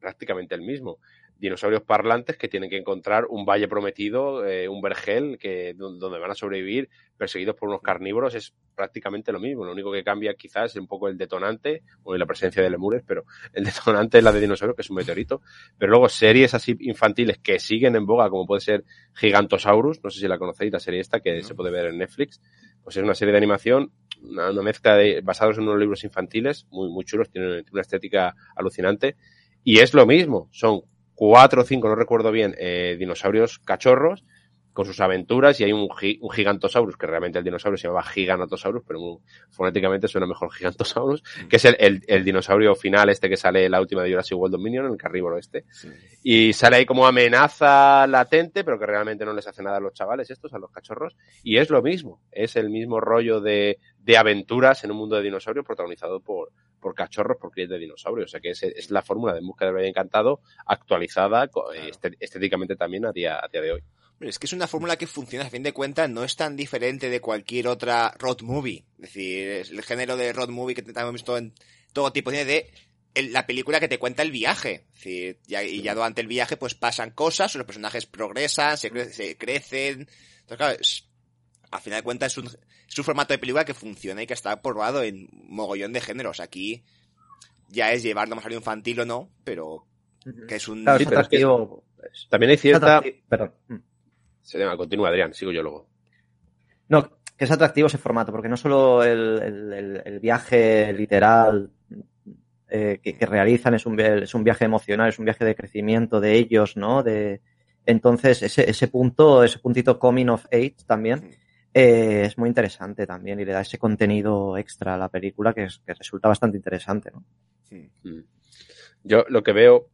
S2: prácticamente el mismo. Dinosaurios parlantes que tienen que encontrar un valle prometido, eh, un vergel, que, don- donde van a sobrevivir perseguidos por unos carnívoros, es prácticamente lo mismo. Lo único que cambia quizás es un poco el detonante o la presencia de lemures, pero el detonante es la de dinosaurio, que es un meteorito. Pero luego series así infantiles que siguen en boga, como puede ser Gigantosaurus, no sé si la conocéis, la serie esta que
S1: No.
S2: se puede ver en Netflix, pues es una serie de animación, una, una mezcla de, basados en unos libros infantiles, muy, muy chulos, tiene una, una estética alucinante, y es lo mismo, son cuatro o cinco, no recuerdo bien, eh, dinosaurios cachorros, con sus aventuras, y hay un, gi- un Gigantosaurus, que realmente el dinosaurio se llama Giganotosaurus, pero muy- fonéticamente suena mejor Gigantosaurus, que es el, el, el dinosaurio final este que sale en la última de Jurassic World Dominion, el carnívoro este, y sale ahí como amenaza latente, pero que realmente no les hace nada a los chavales estos, a los cachorros. Y es lo mismo, es el mismo rollo de, de aventuras en un mundo de dinosaurios protagonizado por, por cachorros, por crías de dinosaurios. O sea que es, es la fórmula de En busca del Valle Encantado actualizada este- estéticamente también a día, a día de hoy.
S1: Es que es una fórmula que funciona, a fin de cuentas, no es tan diferente de cualquier otra road movie. Es decir, es el género de road movie que hemos visto en todo tipo de la película que te cuenta el viaje. Es decir, ya, y ya durante el viaje pues pasan cosas, los personajes progresan, se, cre- se crecen. Entonces, claro, es- a final de cuentas es un, es un formato de película que funciona y que está probado en mogollón de géneros. Aquí ya es llevarlo más a lo infantil o no, pero que es un...
S3: Claro,
S2: Sí,
S3: es
S2: pero es que-
S3: atractivo. es-
S2: También hay
S3: es
S2: cierta...
S3: Perdón. Mm.
S2: Se llama, continúa Adrián, sigo yo luego.
S3: No, que es atractivo ese formato, porque no solo el, el- viaje literal eh, que, que realizan es un, es un viaje emocional, es un viaje de crecimiento de ellos, ¿no? De, entonces, ese, ese punto, ese puntito coming of age también eh, es muy interesante también y le da ese contenido extra a la película que, es- que resulta bastante interesante, ¿no?
S2: Mm. Yo lo que veo,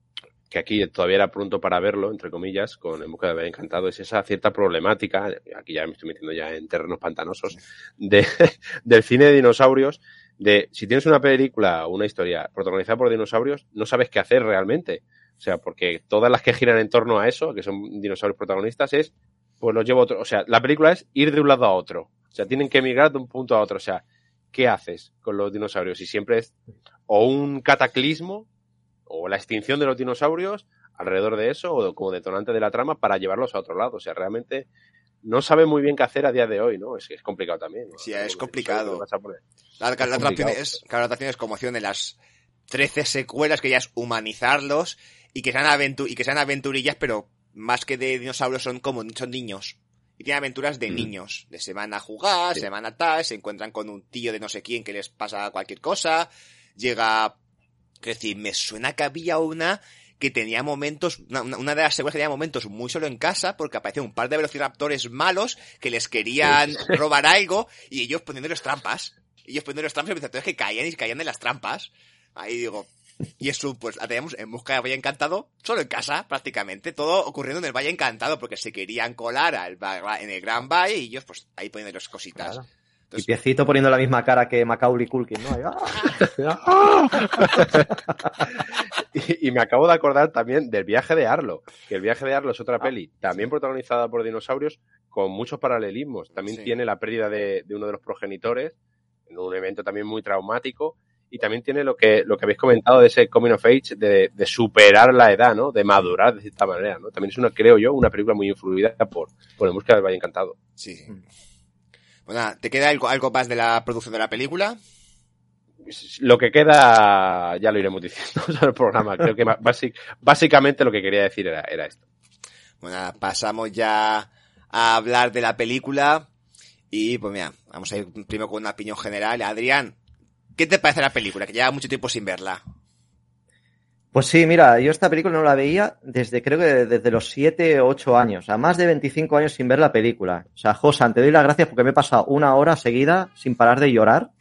S2: que aquí todavía era pronto para verlo, entre comillas, con En busca de Valle Encantado, es esa cierta problemática, aquí ya me estoy metiendo ya en terrenos pantanosos, de, del cine de dinosaurios, de si tienes una película o una historia protagonizada por dinosaurios, no sabes qué hacer realmente. O sea, porque todas las que giran en torno a eso, que son dinosaurios protagonistas, es, pues los llevo a otro. O sea, la película es ir de un lado a otro. O sea, tienen que emigrar de un punto a otro. O sea, ¿qué haces con los dinosaurios? Y siempre es o un cataclismo o la extinción de los dinosaurios alrededor de eso o como detonante de la trama para llevarlos a otro lado. O sea, realmente no sabe muy bien qué hacer a día de hoy, ¿no? Es que es complicado también. ¿no?
S1: Sí, es complicado. La, la,
S2: Es
S1: la es, la otra opción es como opción de las 13 secuelas que ya es humanizarlos y que sean aventu y que sean aventurillas, pero más que de dinosaurios son como son niños. Y tienen aventuras de
S2: Mm.
S1: niños. De se van a jugar,
S2: Sí.
S1: se van a tal, se encuentran con un tío de no sé quién que les pasa cualquier cosa. Llega, es decir, me suena que había una que tenía momentos, una, una- de las secuelas que tenía momentos muy solo en casa, porque aparecían un par de velociraptores malos que les querían robar algo y ellos poniéndoles trampas. Ellos poniéndoles trampas y los velociraptores que caían y caían en las trampas. Ahí digo, y eso pues la teníamos en busca del Valle Encantado, solo en casa prácticamente, todo ocurriendo en el Valle Encantado, porque se querían colar al, en el Gran Valle y ellos pues ahí poniendo las cositas.
S3: Claro. Y Piecito poniendo la misma cara que Macaulay Culkin, ¿no? Ahí, ¡ah!
S2: Y, y me acabo de acordar también del viaje de Arlo, que el viaje de Arlo es otra peli, también protagonizada por dinosaurios, con muchos paralelismos. También
S1: Sí.
S2: tiene la pérdida de, de uno de los progenitores, en un evento también muy traumático, y también tiene lo que, lo que habéis comentado de ese coming of age, de, de superar la edad, ¿no? De madurar de cierta manera, ¿no? También es una, creo yo, una película muy influida por, por En busca del Valle Encantado.
S1: sí. Bueno, nada, ¿te queda algo, algo más de la producción de la película?
S2: Lo que queda, ya lo iremos diciendo sobre el programa. Creo que basic- básicamente lo que quería decir era, era esto.
S1: Bueno, nada, pasamos ya a hablar de la película. Y pues mira, vamos a ir primero con una opinión general. Adrián, ¿qué te parece la película? Que lleva mucho tiempo sin verla.
S3: Pues sí, mira, yo esta película no la veía desde, creo que desde los 7 o 8 años, o sea, más de 25 años sin ver la película. O sea, Josan, te doy las gracias porque me he pasado una hora seguida sin parar de llorar.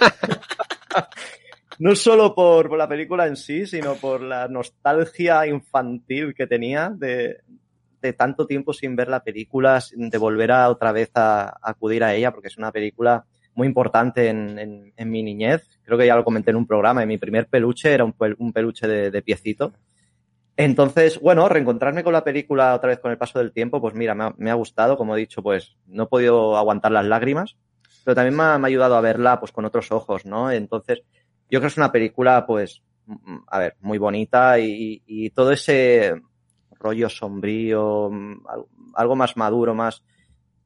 S3: no solo por, por la película en sí, sino por la nostalgia infantil que tenía de, de tanto tiempo sin ver la película, de volver a otra vez a, a acudir a ella, porque es una película muy importante en, en- en mi niñez. Creo que ya lo comenté en un programa. y Mi primer peluche era un, un peluche de, de piecito. Entonces, bueno, reencontrarme con la película otra vez con el paso del tiempo, pues mira, me ha, me ha gustado. Como he dicho, pues no he podido aguantar las lágrimas, pero también me ha, me ha ayudado a verla pues con otros ojos, ¿no? Entonces, yo creo que es una película, pues, mm, a ver, muy bonita y, y todo ese rollo sombrío, mm, al- algo más maduro, más,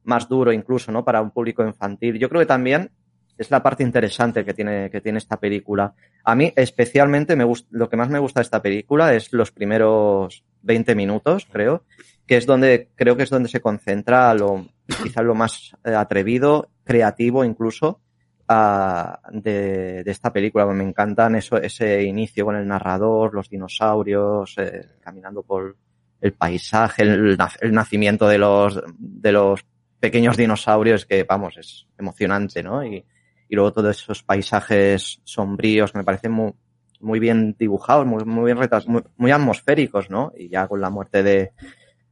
S3: más duro incluso, ¿no? Para un público infantil. Yo creo que también es la parte interesante que tiene, que tiene esta película. A mí, especialmente, me gust- lo que más me gusta de esta película es los primeros 20 minutos, creo, que es donde, creo que es donde se concentra lo, quizás lo más eh, atrevido, creativo incluso, ah, de, de esta película. Me encantan eso, ese inicio con el narrador, los dinosaurios, eh, caminando por el paisaje, el, el nacimiento de los, de los pequeños dinosaurios, que vamos, es emocionante, ¿no? Y, y luego todos esos paisajes sombríos que me parecen muy, muy bien dibujados, muy, muy bien retrasados, muy, muy atmosféricos, ¿no? Y ya con la muerte de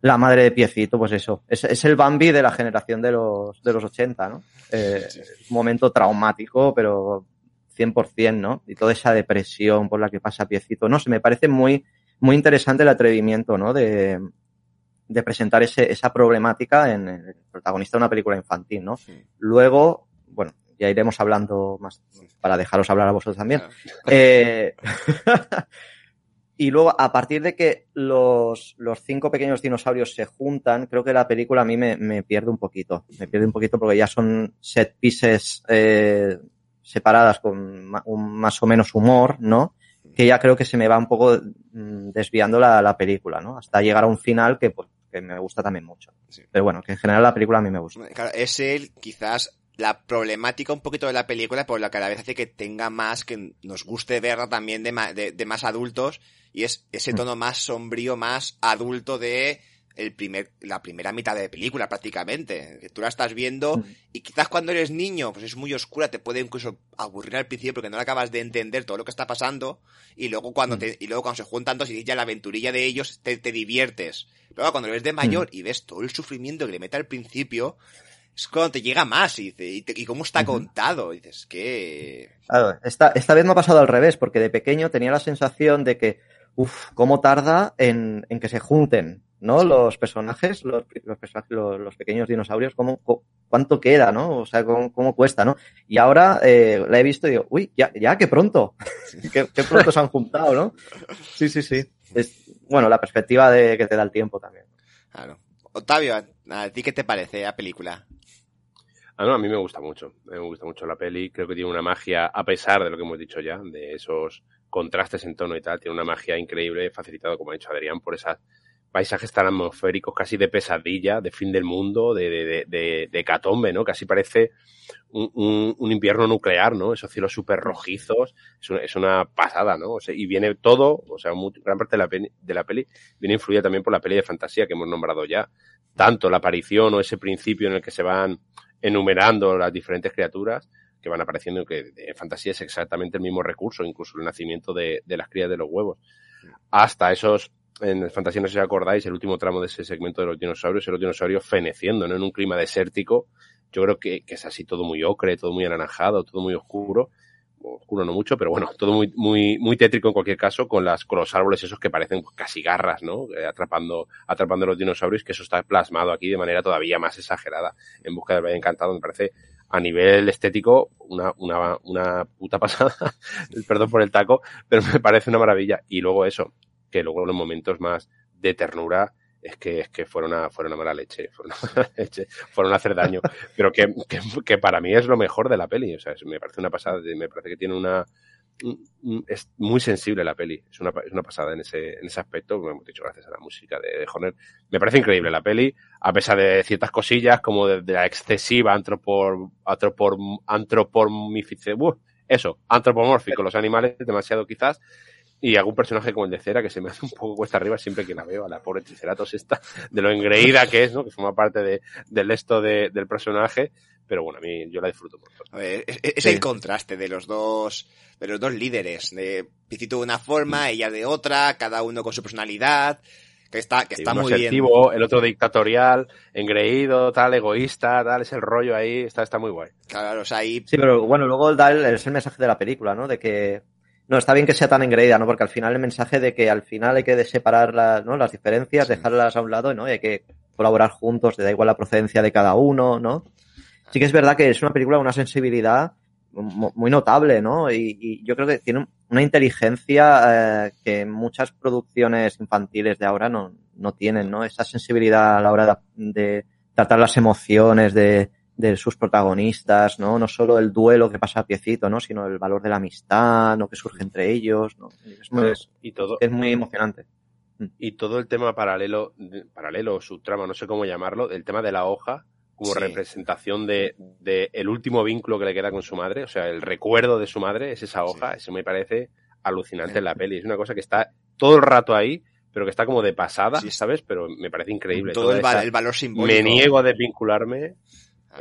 S3: la madre de Piecito, pues eso, es, es el Bambi de la generación de los, de los 80, ¿no? Eh, momento traumático, pero 100%, ¿no? Y toda esa depresión por la que pasa Piecito. No sé, me parece muy, muy interesante el atrevimiento, ¿no? De, de presentar ese, esa problemática en el protagonista de una película infantil, ¿no?
S1: Sí.
S3: Luego, bueno, ya iremos hablando más para dejaros hablar a vosotros también. Eh, y luego, a partir de que los, los cinco pequeños dinosaurios se juntan, creo que la película a mí me, me pierde un poquito. Me pierde un poquito porque ya son set pieces eh, separadas con un más o menos humor, ¿no? Que ya creo que se me va un poco mm, desviando la, la película, ¿no? Hasta llegar a un final que, pues, que me gusta también mucho.
S1: Sí.
S3: Pero bueno, que en general la película a mí me gusta.
S1: Claro, es el, quizás, la problemática un poquito de la película por la que a la vez hace que tenga más, que nos guste verla también de, ma- de, de más adultos, y es ese
S3: Mm.
S1: tono más sombrío, más adulto de el primer, la primera mitad de película prácticamente, que tú la estás viendo
S3: Mm.
S1: y quizás cuando eres niño, pues es muy oscura, te puede incluso aburrir al principio porque no acabas de entender todo lo que está pasando y luego cuando
S3: Mm.
S1: te, y luego cuando se juntan dos y ya la aventurilla de ellos te, te diviertes. Pero cuando lo ves de mayor y ves todo el sufrimiento que le mete al principio, es cuando te llega más y, dice, y, te- y cómo está contado. Y dices que...
S3: Claro, esta, esta vez me ha pasado al revés, porque de pequeño tenía la sensación de que, uff, cómo tarda en, en que se junten, ¿no? Los personajes, los, los, personajes, los, los pequeños dinosaurios, cómo, cu- cuánto queda, ¿no? O sea, cómo, cómo cuesta, ¿no? Y ahora eh, la he visto y digo, uy, ya, ya, qué pronto, qué, qué pronto se han juntado, ¿no? Sí, sí, sí. Es, bueno, la perspectiva de que te da el tiempo también.
S1: Claro. Octavio, ¿a, ti qué te parece la película?
S2: Ah, no, a mí me gusta mucho. A mí me gusta mucho la peli. Creo que tiene una magia, a pesar de lo que hemos dicho ya, de esos contrastes en tono y tal, tiene una magia increíble, facilitado, como ha dicho Adrián, por esos paisajes tan atmosféricos, casi de pesadilla, de fin del mundo, de, de, de, de, hecatombe, ¿no? Casi parece un, un, invierno nuclear, ¿no? Esos cielos súper rojizos, es una, pasada, ¿no? O sea, y viene todo, o sea, gran parte de la, peli, de la peli viene influida también por la peli de fantasía que hemos nombrado ya. Tanto la aparición o ese principio en el que se van enumerando las diferentes criaturas que van apareciendo, que en fantasía es exactamente el mismo recurso, incluso el nacimiento de, de las crías de los huevos. Hasta esos, en fantasía no sé si acordáis, el último tramo de ese segmento de los dinosaurios, los dinosaurios feneciendo, ¿no? En un clima desértico. Yo creo que, que es así todo muy ocre, todo muy anaranjado, todo muy oscuro. Oscuro no mucho, pero bueno, todo muy, muy, muy tétrico en cualquier caso, con las, con los árboles esos que parecen casi garras, ¿no? Eh, atrapando, atrapando a los dinosaurios, que eso está plasmado aquí de manera todavía más exagerada. En busca del Valle Encantado, me parece a nivel estético una, una, una puta pasada. Perdón por el taco, pero me parece una maravilla. Y luego eso, que luego los momentos más de ternura es que, es que fueron a, fueron a mala leche, fueron a fueron a hacer daño. Pero que, que, para mí es lo mejor de la peli. O sea, me parece una pasada, me parece que tiene una, un- un- es muy sensible la peli. Es una, es una pasada en ese, en ese aspecto, como hemos dicho, gracias a la música de, de. Me parece increíble la peli, a pesar de ciertas cosillas como de, la excesiva antropor, antropor, antropomorfice- uh, eso, antropomórfico, los animales, demasiado quizás, y algún personaje como el de Cera que se me hace un poco cuesta arriba siempre que la veo, a la pobre Triceratops esta, de lo engreída que es, ¿no? Que forma parte de, del esto de, del personaje, pero bueno, a mí yo la disfruto mucho.
S1: A ver, es, es
S3: Sí.
S1: el contraste de los dos, de los dos líderes, de Picito de una forma, ella de otra, cada uno con su personalidad, que está, que está
S2: uno
S1: muy bien.
S2: el otro dictatorial, engreído, tal, egoísta, tal, es el rollo ahí, está, está muy guay.
S1: Claro, o sea, ahí
S3: Sí, pero bueno, luego da el, es el mensaje de la película, ¿no? De que no está bien que sea tan engreída, ¿no? Porque al final el mensaje de que al final hay que separar las, ¿no? las diferencias,
S1: Sí.
S3: dejarlas a un lado, ¿no? Y hay que colaborar juntos, te da igual la procedencia de cada uno, ¿no? Sí que es verdad que es una película con una sensibilidad mu- muy notable, ¿no? Y, y yo creo que tiene una inteligencia eh, que muchas producciones infantiles de ahora no, no tienen, ¿no? Esa sensibilidad a la hora de, de tratar las emociones de, de sus protagonistas, ¿no? No solo el duelo que pasa a piecito, ¿no? Sino el valor de la amistad, ¿no? Que surge entre ellos, ¿no? Es muy,
S2: Y todo,
S3: es muy emocionante.
S2: y todo el tema paralelo, paralelo, subtrama, no sé cómo llamarlo, el tema de la hoja como
S1: Sí.
S2: representación de, de el último vínculo que le queda con su madre, o sea, el recuerdo de su madre es esa hoja,
S1: Sí.
S2: eso me parece alucinante en la peli, es una cosa que está todo el rato ahí, pero que está como de pasada. ¿sabes? Pero me parece increíble.
S1: todo
S2: esa-
S1: el valor simbólico.
S2: me niego a desvincularme,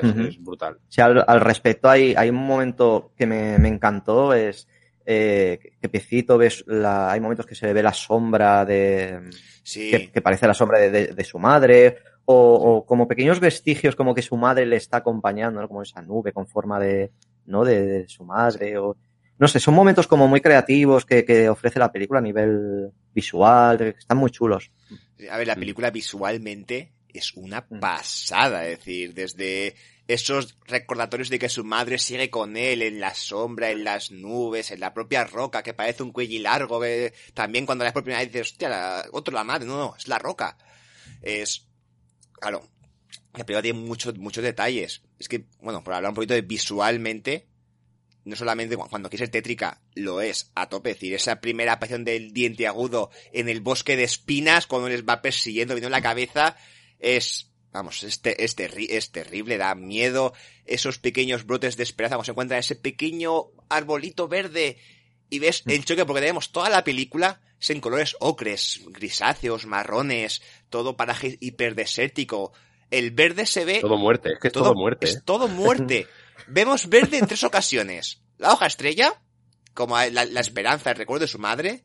S2: es, brutal.
S3: Sí, al, al respecto hay, hay un momento que me, me encantó, es eh, que Piecito ves la, hay momentos que se le ve la sombra de,
S1: Sí,
S3: que, que parece la sombra de, de- de su madre, o, o como pequeños vestigios como que su madre le está acompañando, ¿no? Como esa nube con forma de, ¿no? De, de su madre, o, no sé, son momentos como muy creativos que, que ofrece la película a nivel visual, que están muy chulos.
S1: A ver, la
S2: Mm.
S1: película visualmente es una
S3: Mm.
S1: pasada, es decir, desde esos recordatorios de que su madre sigue con él en la sombra, en las nubes, en la propia roca, que parece un cuello largo, que también cuando la por primera vez dices, hostia, la- otro la madre, no, no, es la roca. Es, claro, la película tiene muchos, muchos detalles. Es que, bueno, por hablar un poquito de visualmente, no solamente cu- cuando quiere ser tétrica, lo es a tope. Es decir, esa primera aparición del diente agudo en el bosque de espinas, cuando les va persiguiendo, viendo en la cabeza, es, vamos, es, te- es, terri- es terrible, da miedo. Esos pequeños brotes de esperanza, cuando se encuentra ese pequeño arbolito verde y ves el choque, porque tenemos toda la película es en colores ocres, grisáceos, marrones, todo paraje hiperdesértico. El verde se ve
S2: Todo muerte, es que es todo, muerte.
S1: es todo muerte. Vemos verde en tres ocasiones. La hoja estrella, como la, la esperanza, el recuerdo de su madre.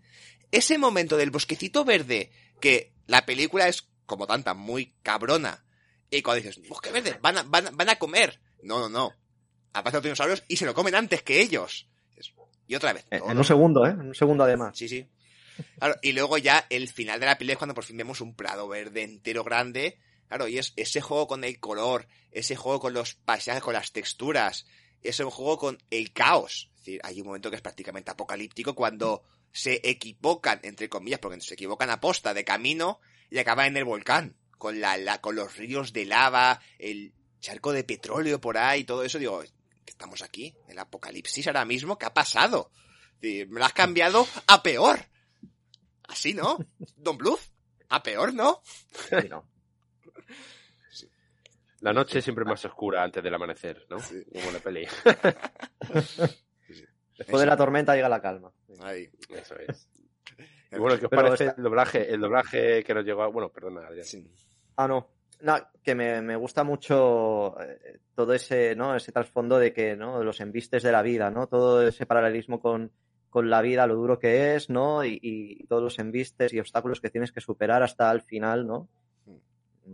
S1: Ese momento del bosquecito verde, que la película es, como tanta, muy cabrona. Y cuando dices, bosque verde, van a, van, a- van a comer. No, no, no. Aparecen los dinosaurios y se lo comen antes que ellos. Y otra vez.
S3: En
S1: todo.
S3: en un segundo, ¿eh? En un segundo además.
S1: Sí, sí. Claro, y luego ya el final de la pelea es cuando por fin vemos un prado verde entero grande. Claro, y es ese juego con el color, ese juego con los paisajes, con las texturas, ese juego con el caos. Es decir, hay un momento que es prácticamente apocalíptico cuando se equivocan, entre comillas, porque se equivocan a posta de camino y acaban en el volcán, con la, la- con los ríos de lava, el charco de petróleo por ahí, todo eso, digo, estamos aquí, en el apocalipsis ahora mismo, ¿qué ha pasado? Me lo has cambiado a peor. Así, ¿no? Don Bluth. A peor, ¿no?
S3: Sí, no.
S2: La noche siempre es más oscura antes del amanecer, ¿no?
S1: Sí.
S2: Como la peli.
S3: Después de la tormenta llega la calma.
S1: Ahí.
S2: Eso es. Y bueno, ¿qué os
S3: Pero
S2: parece
S3: esta-
S2: el doblaje? El doblaje que nos llegó a... Bueno, perdona.
S1: Sí.
S3: Ah, no. No, que me, me gusta mucho eh, todo ese, ¿no? Ese trasfondo de que, ¿no? Los embistes de la vida, ¿no? Todo ese paralelismo con, con la vida, lo duro que es, ¿no? Y, y todos los embistes y obstáculos que tienes que superar hasta el final, ¿no?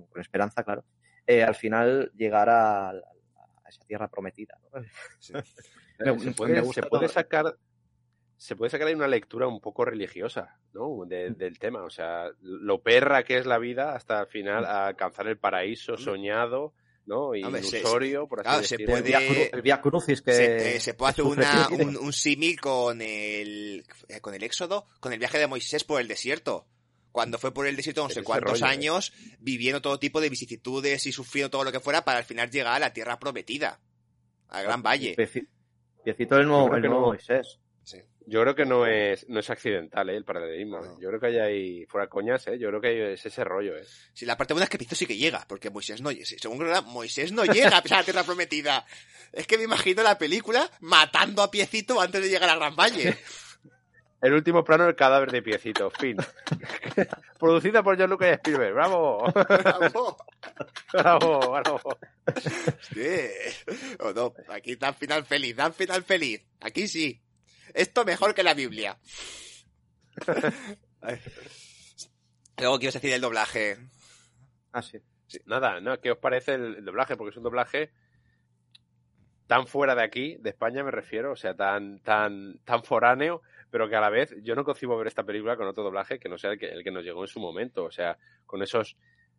S3: Con esperanza, claro. Eh, al final llegar a, a esa tierra prometida, ¿no? Me-
S2: se puede, se sacar se puede sacar ahí una lectura un poco religiosa ¿no? De-
S3: Mm.
S2: del tema o sea lo perra que es la vida hasta el final a alcanzar el paraíso soñado no ilusorio por así
S1: claro,
S2: decirlo
S3: El
S1: puede-
S3: vía crucis que...
S1: Se, se puede hacer una, un, un símil con el, eh, con el éxodo, con el viaje de Moisés por el desierto. Cuando fue por el desierto no sé cuántos
S2: rollo, ¿eh?
S1: años, viviendo todo tipo de vicisitudes y sufriendo todo lo que fuera para al final llegar a la tierra prometida. Al gran valle.
S3: Pieci- Piecito del nuevo, el nuevo
S2: no.
S3: Moisés.
S2: Yo creo que no es no es accidental ¿eh? el paralelismo
S1: No.
S2: yo creo que hay ahí fuera coñas ¿eh? yo creo que hay- es ese rollo ¿eh?
S1: Sí, la parte buena es que Pisto sí que llega, porque Moisés no llega. Según creo, Moisés no llega a pisar la tierra prometida. Es que me imagino la película matando a Piecito antes de llegar al Gran Valle.
S2: el último plano el cadáver de piecito fin producida por John Lucas y Spielberg bravo
S1: Bravo.
S2: bravo bravo
S1: Sí. O no, aquí dan final feliz, dan final feliz. Aquí sí. Esto mejor que la Biblia. Luego quiero decir el doblaje.
S3: Ah, sí.
S2: Nada, ¿no? ¿Qué os parece el, el doblaje? Porque es un doblaje tan fuera de aquí, de España me refiero, o sea, tan, tan, tan foráneo, pero que a la vez yo no concibo ver esta película con otro doblaje que no sea el que, el que nos llegó en su momento, o sea, con esos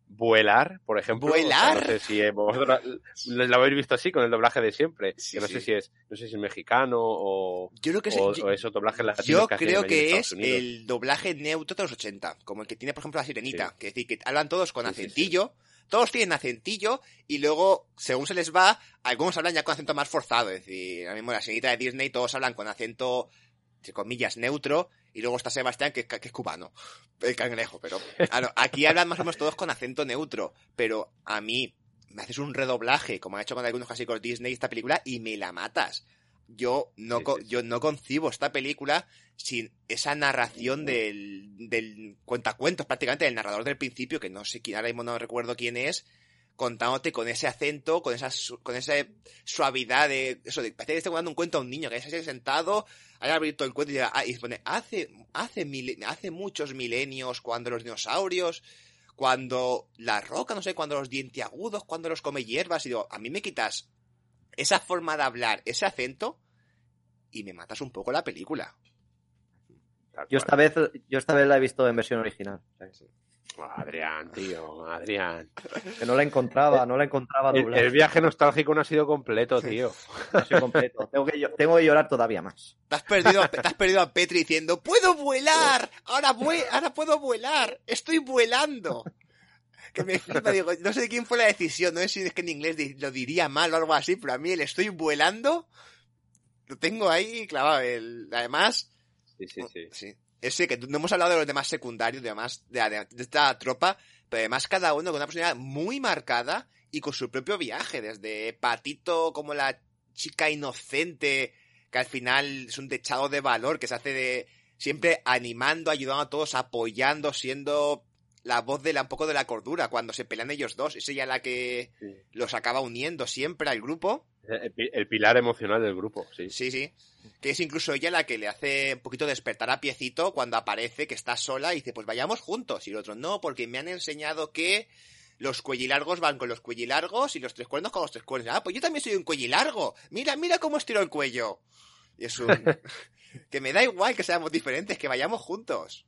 S2: vuelar, por ejemplo. o sea,
S1: ¿Vuelar?
S2: no sé si eh, vosotros la- la habéis visto así, con el doblaje de siempre.
S1: Sí,
S2: que no
S1: sí.
S2: sé si es, no sé si es mexicano o,
S1: Yo creo que es,
S2: o,
S1: yo,
S2: o
S1: yo
S2: que
S1: creo que es el doblaje neutro de los 80, como el que tiene, por ejemplo, la sirenita.
S2: Sí.
S1: Que es decir, que hablan todos con acentillo. Todos tienen acentillo y luego, según se les va, algunos hablan ya con acento más forzado. Es decir, ahora mismo la sirenita de Disney todos hablan con acento, entre comillas, neutro. Y luego está Sebastián, que, que es cubano. El cangrejo, pero... Claro, aquí hablan más o menos todos con acento neutro. Pero a mí me haces un redoblaje, como ha hecho con algunos clásicos Disney esta película, y me la matas. Yo no,
S2: sí, sí.
S1: yo no concibo esta película sin esa narración del, del cuentacuentos, prácticamente del narrador del principio, que no sé quién, ahora mismo no recuerdo quién es, contándote con ese acento, con esa, su- con esa suavidad de, eso, de, parece que está contando un cuento a un niño, que se sentado, haya abierto el cuento y, diga, ah, y se pone, hace, hace, mil- hace muchos milenios, cuando los dinosaurios, cuando la roca, no sé, cuando los dientiagudos, cuando los come hierbas, y digo, a mí me quitas esa forma de hablar, ese acento, y me matas un poco la película.
S3: Yo esta vez, yo esta vez la he visto en versión original.
S2: Adrián, tío, Adrián.
S3: Que no la encontraba, no la encontraba
S2: El,
S3: doblada.
S2: el viaje nostálgico no ha sido completo, tío.
S3: No soy completo. Tengo que, llo- tengo que llorar todavía más.
S1: Te has perdido, te has perdido a Petri diciendo, ¡puedo vuelar! Ahora, puedo vuelar. Estoy vuelando. Que me flipa, digo, no sé de quién fue la decisión, no sé si es que en inglés lo diría mal o algo así, pero a mí el estoy vuelando lo tengo ahí clavado. El, además,
S2: Sí, sí, sí.
S1: Sí. Ese que no hemos hablado de los demás secundarios, de, demás, de, de- de esta tropa, pero además cada uno con una personalidad muy marcada y con su propio viaje, desde Patito como la chica inocente, que al final es un techado de valor, que se hace de siempre animando, ayudando a todos, apoyando, siendo la voz de la, un poco de la cordura cuando se pelean ellos dos. Es ella la que
S2: Sí.
S1: los acaba uniendo siempre al grupo.
S2: El pilar emocional del grupo, sí.
S1: Sí, sí. Que es incluso ella la que le hace un poquito despertar a Piecito cuando aparece que está sola y dice, pues vayamos juntos. Y el otro, no, porque me han enseñado que los cuellilargos van con los cuellilargos y los tres cuernos con los tres cuernos. Ah, pues yo también soy un cuellilargo. Mira, mira cómo estiro el cuello. Y es un... que me da igual que seamos diferentes, que vayamos juntos.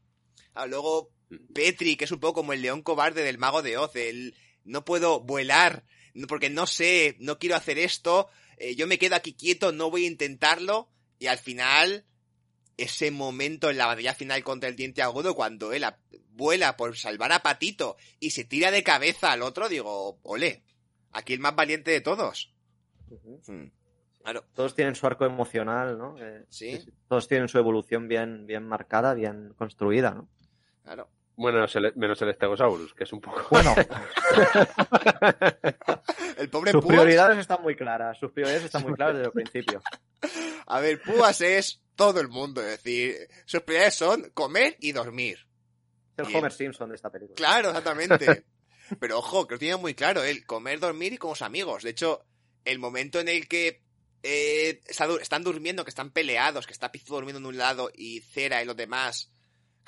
S1: Ah, luego Petri, que es un poco como el león cobarde del mago de Oz, el no puedo vuelar, no- porque no sé, no quiero hacer esto, eh, yo me quedo aquí quieto, no voy a intentarlo, y al final, ese momento en la batalla final contra el diente agudo, cuando él vuela por salvar a Patito y se tira de cabeza al otro, digo, ole, aquí el más valiente de todos. Hmm. Claro,
S3: Todos tienen su arco emocional, ¿no? Eh,
S1: Sí.
S3: Todos tienen su evolución bien, bien marcada, bien construida, ¿no?
S1: claro.
S2: Bueno, menos el, menos el Stegosaurus, que es un poco...
S3: Bueno,
S1: El pobre
S3: sus
S1: Púas,
S3: prioridades están muy claras. Sus prioridades están muy claras desde el principio.
S1: a ver, Púas es todo el mundo, es decir, sus prioridades son comer y dormir.
S3: Es el. Homer Simpson de esta película.
S1: Claro, exactamente. Pero ojo, que lo tiene muy claro, el comer, dormir y con los amigos. De hecho, el momento en el que eh, están durmiendo, que están peleados, que está Pizzo durmiendo en un lado y Cera y los demás.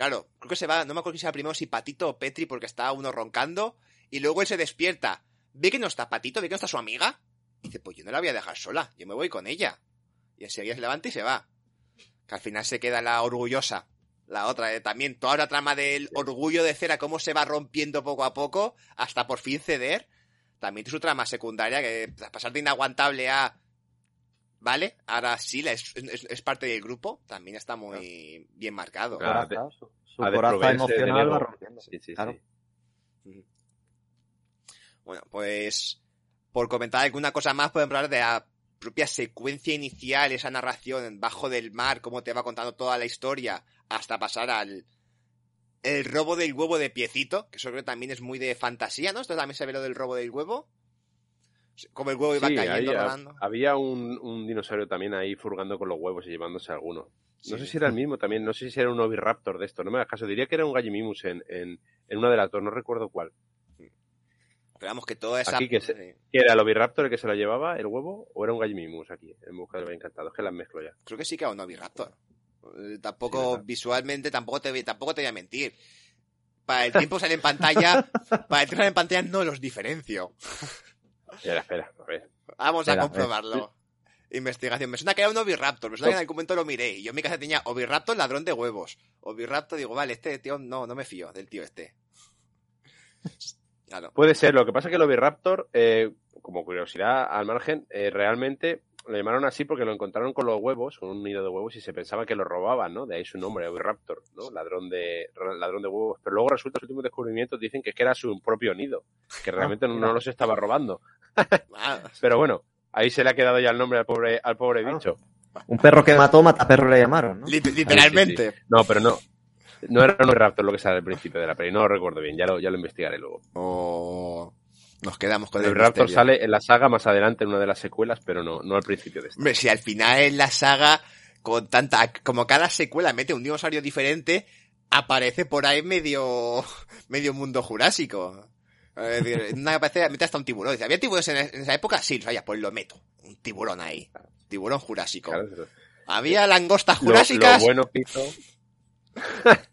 S1: Claro, creo que se va, no me acuerdo si sea primero si Patito o Petri porque está uno roncando y luego él se despierta, ve que no está Patito, ve que no está su amiga y dice, pues yo no la voy a dejar sola, yo me voy con ella. Y enseguida se levanta y se va. Que al final se queda la orgullosa. La otra, eh, también toda la trama del orgullo de Cera, cómo se va rompiendo poco a poco hasta por fin ceder. También tiene su trama secundaria, que tras pasar de inaguantable a... ¿Vale? Ahora sí, la es, es- es parte del grupo. También está muy bien marcado.
S3: Su coraza, su, su coraza emocional va rompiendo.
S2: Sí, sí,
S3: Claro.
S2: sí.
S1: Bueno, pues por comentar alguna cosa más, podemos hablar de la propia secuencia inicial, esa narración bajo del mar, cómo te va contando toda la historia, hasta pasar al el robo del huevo de piecito, que eso creo que también es muy de fantasía, ¿no? Esto también se ve lo del robo del huevo. Como el huevo iba
S2: Sí,
S1: cayendo,
S2: ahí ha-
S1: rodando.
S2: había un, un dinosaurio también ahí furgando con los huevos y llevándose alguno. No
S1: Sí.
S2: sé si era el mismo también, no sé si era un oviraptor de esto, no me hagas caso, diría que era un gallimimus en, en, en una de las dos, no recuerdo cuál.
S1: Pero vamos, que toda esa...
S2: Aquí que se-. ¿Qué era el oviraptor el que se lo llevaba, el huevo, o era un gallimimus aquí, en busca del encantado? Es que las mezclo ya.
S1: Creo que sí que era un Oviraptor. Eh,
S2: Sí,
S1: Tampoco, visualmente, tampoco te, tampoco te voy a mentir. Para el tiempo sale en pantalla, para el tiempo en pantalla no los diferencio.
S2: Espera, espera, a ver.
S1: Vamos
S3: Espera,
S1: a comprobarlo. Investigación. Me suena que era un Oviraptor. Me suena que en algún momento lo miré. Y yo en mi casa tenía Oviraptor ladrón de huevos. Oviraptor, digo, vale, este tío, no, no me fío del tío este. Claro.
S2: Puede ser, lo que pasa es que el oviraptor, eh, como curiosidad al margen, eh, realmente lo llamaron así porque lo encontraron con los huevos, con un nido de huevos, y se pensaba que lo robaban, ¿no? De ahí su nombre, oviraptor, ¿no? Ladrón de, ladrón de huevos. Pero luego resulta que los últimos descubrimientos dicen que es que era su propio nido, que realmente no, no los estaba robando.
S1: Ah,
S2: Pero bueno, ahí se le ha quedado ya el nombre al pobre, al pobre
S3: Claro.
S2: bicho.
S3: Un perro que mató, mataperro le llamaron, ¿no?
S1: li- literalmente.
S2: No, pero no. No era un oviraptor lo que sale al principio de la peli, no lo recuerdo bien, ya lo, ya lo investigaré luego.
S1: O nos quedamos con
S2: El
S1: el misterio.
S2: sale en la saga más adelante en una de las secuelas, pero no, no al principio de esta.
S1: Hombre, si al final en la saga, con tanta, como cada secuela mete un dinosaurio diferente, aparece por ahí medio, medio mundo jurásico. Es decir, una aparece, mete hasta un tiburón. Dice, ¿había tiburones en, en esa época? Sí, había, pues lo meto. Un tiburón ahí. Tiburón jurásico.
S2: Claro.
S1: ¿Había langostas
S2: Lo-
S1: jurásicas?
S2: Lo, bueno que hizo.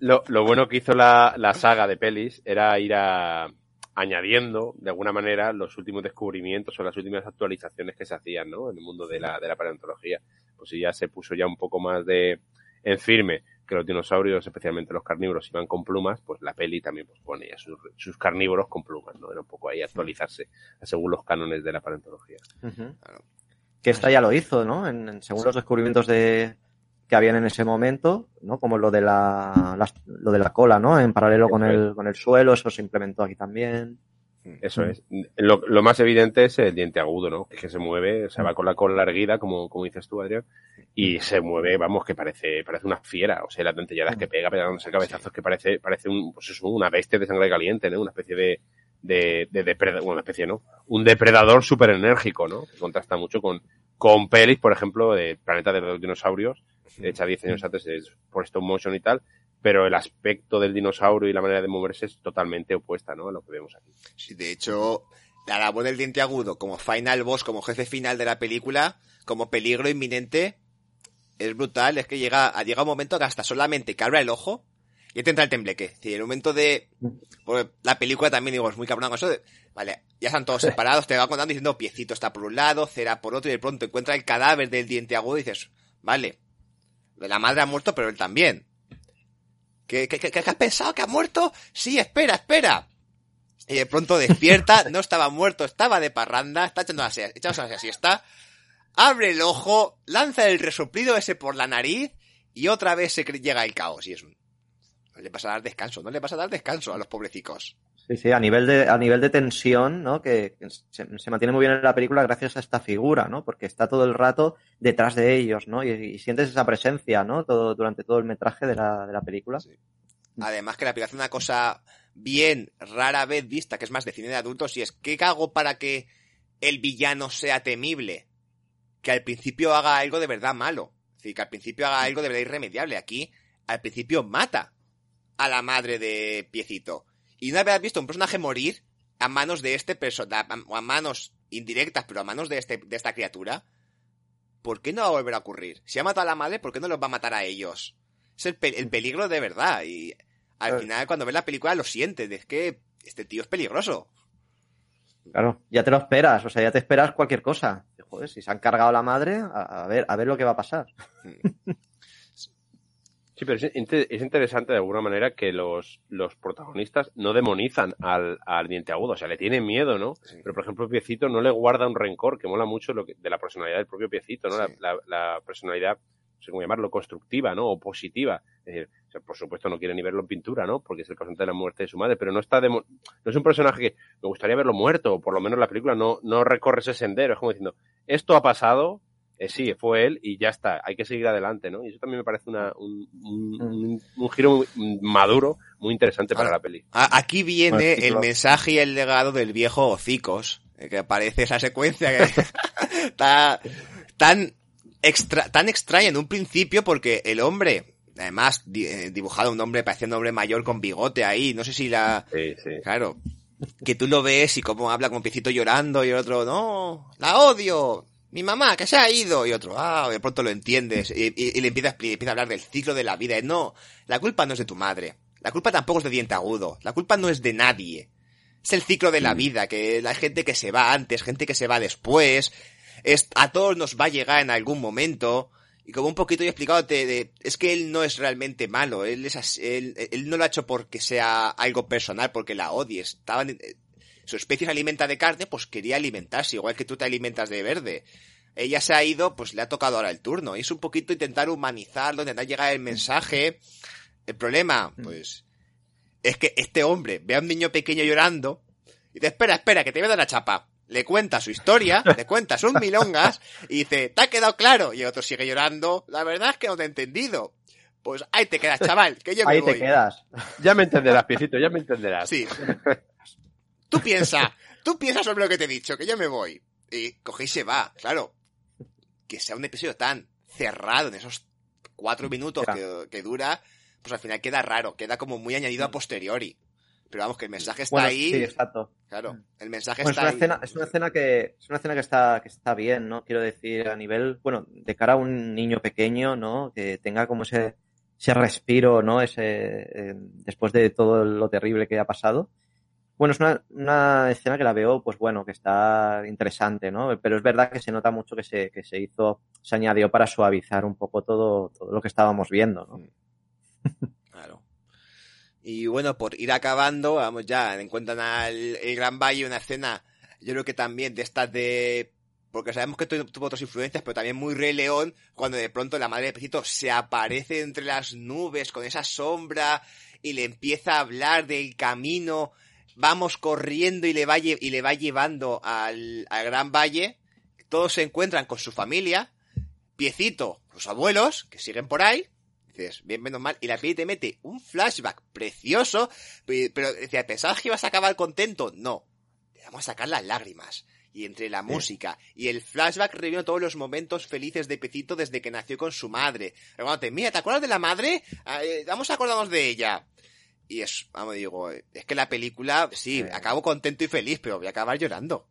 S2: lo, lo bueno que hizo la, la saga de pelis era ir a, añadiendo de alguna manera los últimos descubrimientos o las últimas actualizaciones que se hacían, ¿no? En el mundo de la, de la paleontología. Pues si ya se puso ya un poco más de en firme que los dinosaurios, especialmente los carnívoros, iban con plumas, pues la peli también pues, pone sus carnívoros con plumas, ¿no? Era un poco ahí actualizarse según los cánones de la paleontología.
S3: Que esta ya lo hizo, ¿no? En, en- según los descubrimientos de que habían en ese momento, ¿no? Como lo de la, lo de la cola, ¿no? En paralelo con
S2: Eso
S3: el, con el suelo, eso se implementó aquí también.
S2: Eso
S3: Mm.
S2: es. Lo, lo más evidente es el diente agudo, ¿no? Que se mueve, se va con la cola erguida, como, como dices tú, Adrián, y se mueve, vamos, que parece, parece una fiera. O sea, las dentelladas que pega, pegándose cabezazos, que parece, parece un, pues eso, una bestia de sangre caliente, ¿no? Una especie de, de, de depredador, bueno, una especie, ¿no? Un depredador súper enérgico, ¿no? Que contrasta mucho con, con pelis, por ejemplo, de Planeta de los Dinosaurios, hecha 10 años antes de, por stop motion y tal, pero el aspecto del dinosaurio y la manera de moverse es totalmente opuesta, ¿no? A lo que vemos aquí.
S1: Sí, de hecho, la labor del diente agudo como final boss, como jefe final de la película, como peligro inminente, es brutal. Es que llega, llega un momento que hasta solamente que abra el ojo y te entra el tembleque. Es decir, el momento de... porque la película también, digo, es muy cabrón con eso de... Vale, ya están todos separados, te va contando diciendo piecito está por un lado, cera por otro, y de pronto encuentra el cadáver del diente agudo y dices, vale, la madre ha muerto, pero él también. ¿Qué, qué, qué, qué has pensado que ha muerto? Sí, espera, espera. Y de pronto despierta, no estaba muerto, estaba de parranda, está echando sie- echándose la siesta, abre el ojo, lanza el resoplido ese por la nariz y otra vez se llega el caos. Y es un... No le vas a dar descanso, no le vas a dar descanso a los pobrecicos.
S3: Sí, sí, a nivel de, a nivel de tensión, ¿no? Que se, mantiene muy bien en la película gracias a esta figura, ¿no? Porque está todo el rato detrás de ellos, ¿no? Y, y sientes esa presencia, ¿no? Todo, durante todo el metraje de la, de la película.
S1: Sí. Además que la película hace una cosa bien rara vez vista, que es más de cine de adultos, y es ¿qué hago para que el villano sea temible? Que al principio haga algo de verdad malo. Es decir, que al principio haga algo de verdad irremediable. Aquí, al principio mata a la madre de Piecito. Y una vez has visto un personaje morir a manos de este personaje, o a manos indirectas, pero a manos de, este, de esta criatura, ¿por qué no va a volver a ocurrir? Si ha matado a la madre, ¿por qué no los va a matar a ellos? Es el, pe- el peligro de verdad. Y al final, cuando ves la película, lo sientes. Es que este tío es peligroso.
S3: Claro, ya te lo esperas, o sea, ya te esperas cualquier cosa. Joder, si se han cargado a la madre, a, a ver, a ver lo que va a pasar.
S2: Sí, pero es, es interesante de alguna manera que los, los protagonistas no demonizan al, al diente agudo, o sea, le tienen miedo, ¿no?
S1: Sí.
S2: Pero, por ejemplo, Piecito no le guarda un rencor, que mola mucho lo que- de la personalidad del propio Piecito, ¿no?
S1: Sí.
S2: La, la- la personalidad, no sé cómo llamarlo, constructiva, ¿no? O positiva. Es decir, o sea, por supuesto no quiere ni verlo en pintura, ¿no? Porque es el causante de la muerte de su madre, pero no está demo- no es un personaje que me gustaría verlo muerto, o por lo menos la película no, no recorre ese sendero, es como diciendo, esto ha pasado, eh, sí, fue él y ya está, hay que seguir adelante, ¿no? Y eso también me parece una, un, un, un- un giro muy maduro, muy interesante para
S1: Ahora,
S2: la peli.
S1: A- Aquí viene
S3: Bueno, sí,
S1: el
S3: claro.
S1: mensaje y el legado del viejo Hocicos, eh, que aparece esa secuencia que está tan, extra, tan extraña en un principio porque el hombre, además eh, dibujado un hombre, parecía un hombre mayor con bigote ahí, no sé si la...
S2: Sí, sí.
S1: Claro, que tú lo ves y cómo habla con piecito llorando y el otro, no, la odio, mi mamá que se ha ido y otro, ah, de pronto lo entiendes y, y- y le empieza, a expli- empieza a hablar del ciclo de la vida. Y no, la culpa no es de tu madre, la culpa tampoco es de diente agudo, la culpa no es de nadie. Es el ciclo de la vida, que la gente que se va antes, gente que se va después, es, a todos nos va a llegar en algún momento. Y como un poquito he explicado, de, es que él no es realmente malo, él es así- él, él no lo ha hecho porque sea algo personal, porque la odie. Estaban, eh, su especie se alimenta de carne, pues quería alimentarse, igual que tú te alimentas de verde. Ella se ha ido, pues le ha tocado ahora el turno. Y es un poquito intentar humanizarlo, intentar llegar el mensaje. El problema, pues, es que este hombre ve a un niño pequeño llorando y dice, espera, espera, que te voy a dar la chapa. Le cuenta su historia, le cuenta sus milongas y dice, ¿te ha quedado claro? Y el otro sigue llorando, la verdad es que no te he entendido. Pues ahí te quedas, chaval, que yo me
S3: Ahí
S1: voy.
S3: te quedas.
S2: Ya me entenderás, Piecito, ya me entenderás.
S1: Sí. Tú piensa, tú piensa sobre lo que te he dicho, que yo me voy. Y coge y se va, claro. Que sea un episodio tan cerrado en esos cuatro minutos
S3: Ya.
S1: que, que dura, pues al final queda raro, queda como muy añadido a posteriori. Pero vamos, que el mensaje está
S3: Bueno,
S1: ahí.
S3: sí, exacto.
S1: Claro, el mensaje
S3: Bueno, es
S1: está
S3: una
S1: ahí.
S3: escena, es una escena que, es una escena que está, que está bien, ¿no? Quiero decir, a nivel, bueno, de cara a un niño pequeño, ¿no? Que tenga como ese, ese respiro, ¿no? Ese, eh, después de todo lo terrible que ha pasado. Bueno, es una, una, escena que la veo, pues bueno, que está interesante, ¿no? Pero es verdad que se nota mucho que se, que se hizo, se añadió para suavizar un poco todo, todo lo que estábamos viendo, ¿no?
S1: Claro. Y bueno, por ir acabando, vamos ya, encuentran al el Gran Valle, una escena, yo creo que también de estas de porque sabemos que tuvo otras influencias, pero también muy Rey León, cuando de pronto la madre de Pecito se aparece entre las nubes con esa sombra y le empieza a hablar del camino, vamos corriendo y le va, y le va llevando al, al Gran Valle, todos se encuentran con su familia, Piecito, sus abuelos, que siguen por ahí, dices, bien menos mal, y la peli te mete un flashback precioso, pero decía, ¿pensabas que ibas a acabar contento? No, te vamos a sacar las lágrimas. Y entre la música y el flashback reviviendo todos los momentos felices de Pecito desde que nació con su madre. te mira, ¿te acuerdas de la madre? Eh, vamos a acordarnos de ella. Y es, vamos, digo, es que la película, sí, acabo contento y feliz, pero voy a acabar llorando.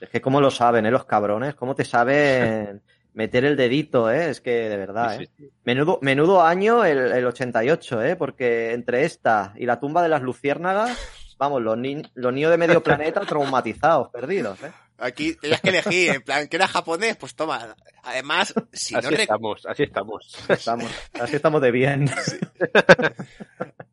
S3: Es que cómo lo saben, ¿eh? Los cabrones, cómo te saben meter el dedito, ¿eh? Es que, de verdad, ¿eh? Menudo, menudo año el, el 88, ¿eh? Porque entre esta y la tumba de las luciérnagas, vamos, los, ni los niños de medio planeta traumatizados, perdidos, ¿eh?
S1: Aquí tenías que elegir, en plan, que era japonés, pues toma. Además, si
S2: así
S1: no
S2: estamos, así estamos.
S3: estamos. Así estamos de bien. Sí.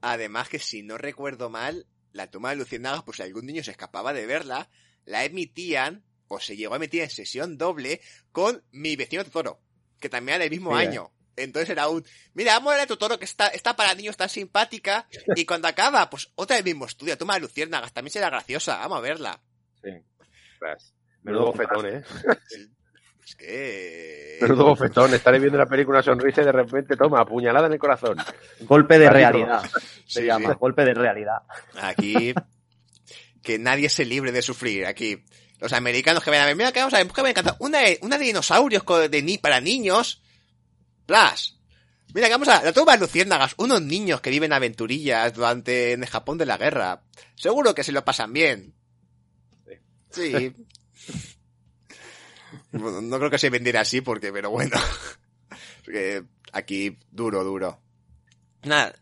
S1: Además que si no recuerdo mal, la toma de Luciérnagas, pues si algún niño se escapaba de verla, la emitían, o se llegó a emitir en sesión doble, con mi vecino Totoro, que también era del mismo año. Entonces era un, mira, vamos a ver a Totoro que está, está para niños tan simpática, y cuando acaba, pues otra del mismo estudio, toma de Luciérnagas, también será graciosa, vamos a verla.
S2: Sí. Menudo bofetón, ¿eh?
S1: Es que...
S2: Menudo bofetón, estaré viendo la película sonrisa y de repente toma, apuñalada en el corazón.
S3: Golpe de realidad. Se sí, llama, sí. golpe de realidad.
S1: Aquí, que nadie se libre de sufrir. Aquí, los americanos que ven a ver, mira que vamos a ver, que me encanta. Una, una de dinosaurios de ni, para niños. Plus. Mira que vamos a, la toma de luciérnagas, unos niños que viven aventurillas durante, en el Japón de la guerra. Seguro que se lo pasan bien. Sí. no creo que se vendiera así porque, pero bueno. aquí, duro, duro. Nada.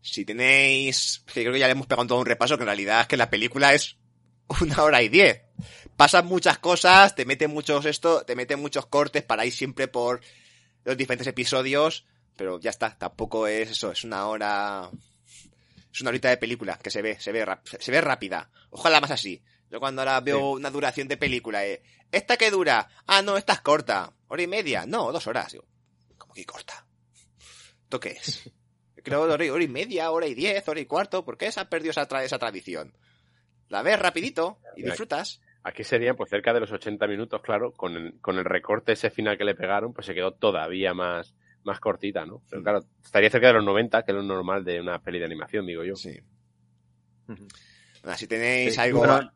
S1: Si tenéis, que creo que ya le hemos pegado todo un repaso, que en realidad es que la película es una hora y diez. Pasan muchas cosas, te meten muchos esto, te meten muchos cortes para ir siempre por los diferentes episodios, pero ya está, tampoco es eso, es una hora, es una horita de película que se ve, se ve, se ve rápida. Ojalá más así. Yo cuando ahora veo sí. una duración de película, eh, ¿esta qué dura? Ah, no, esta es corta. ¿Hora y media? No, dos horas. Digo, ¿cómo que corta? ¿Esto qué es? Creo hora y, hora y media, hora y diez, hora y cuarto. ¿Por qué se ha perdido esa, tra esa tradición? La ves rapidito y disfrutas.
S2: Aquí serían pues cerca de los 80 minutos, claro, con el, con el recorte ese final que le pegaron, pues se quedó todavía más, más cortita, ¿no? Pero claro, estaría cerca de los 90, que es lo normal de una peli de animación, digo yo.
S1: Sí. Uh -huh. Bueno, si tenéis sí, algo...
S3: Bueno,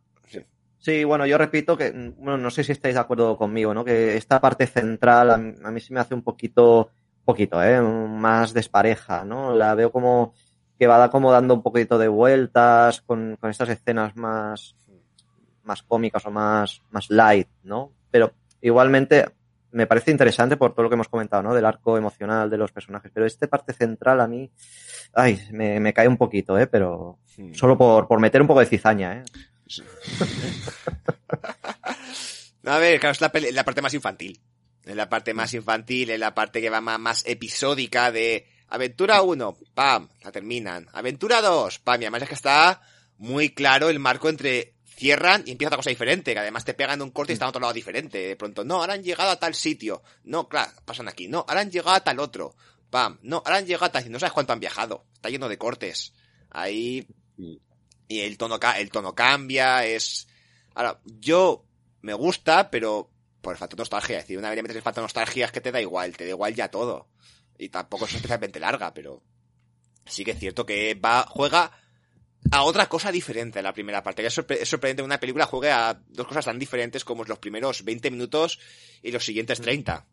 S3: Sí, bueno, yo repito que, bueno, no sé si estáis de acuerdo conmigo, ¿no? Que esta parte central a, a mí se me hace un poquito, poquito, ¿eh? Más despareja, ¿no? La veo como que va como dando un poquito de vueltas con, con estas escenas más, más cómicas o más, más light, ¿no? Pero igualmente me parece interesante por todo lo que hemos comentado, ¿no? Del arco emocional de los personajes. Pero esta parte central a mí, ay, me, me cae un poquito, ¿eh? Pero sí. solo por, por meter un poco de cizaña, ¿eh?
S1: A ver, claro, es la, parte más infantil. Es la parte más infantil, es la parte que va más, más episódica de aventura 1, pam, la terminan. Aventura 2, pam, y además es que está muy claro el marco entre cierran y empieza otra cosa diferente, que además te pegan un corte y están a otro lado diferente. De pronto, no, ahora han llegado a tal sitio. No, claro, pasan aquí. No, ahora han llegado a tal otro. Pam, no, ahora han llegado a tal... No sabes cuánto han viajado. Está lleno de cortes. Ahí... Y el tono, el tono cambia, es... Ahora, yo me gusta, pero por el factor nostalgia. Es decir, una vez le metes el factor nostalgia es que te da igual, te da igual ya todo. Y tampoco es especialmente larga, pero sí que es cierto que va, juega a otra cosa diferente en la primera parte. Es, sorpre es sorprendente que una película juegue a dos cosas tan diferentes como los primeros 20 minutos y los siguientes 30.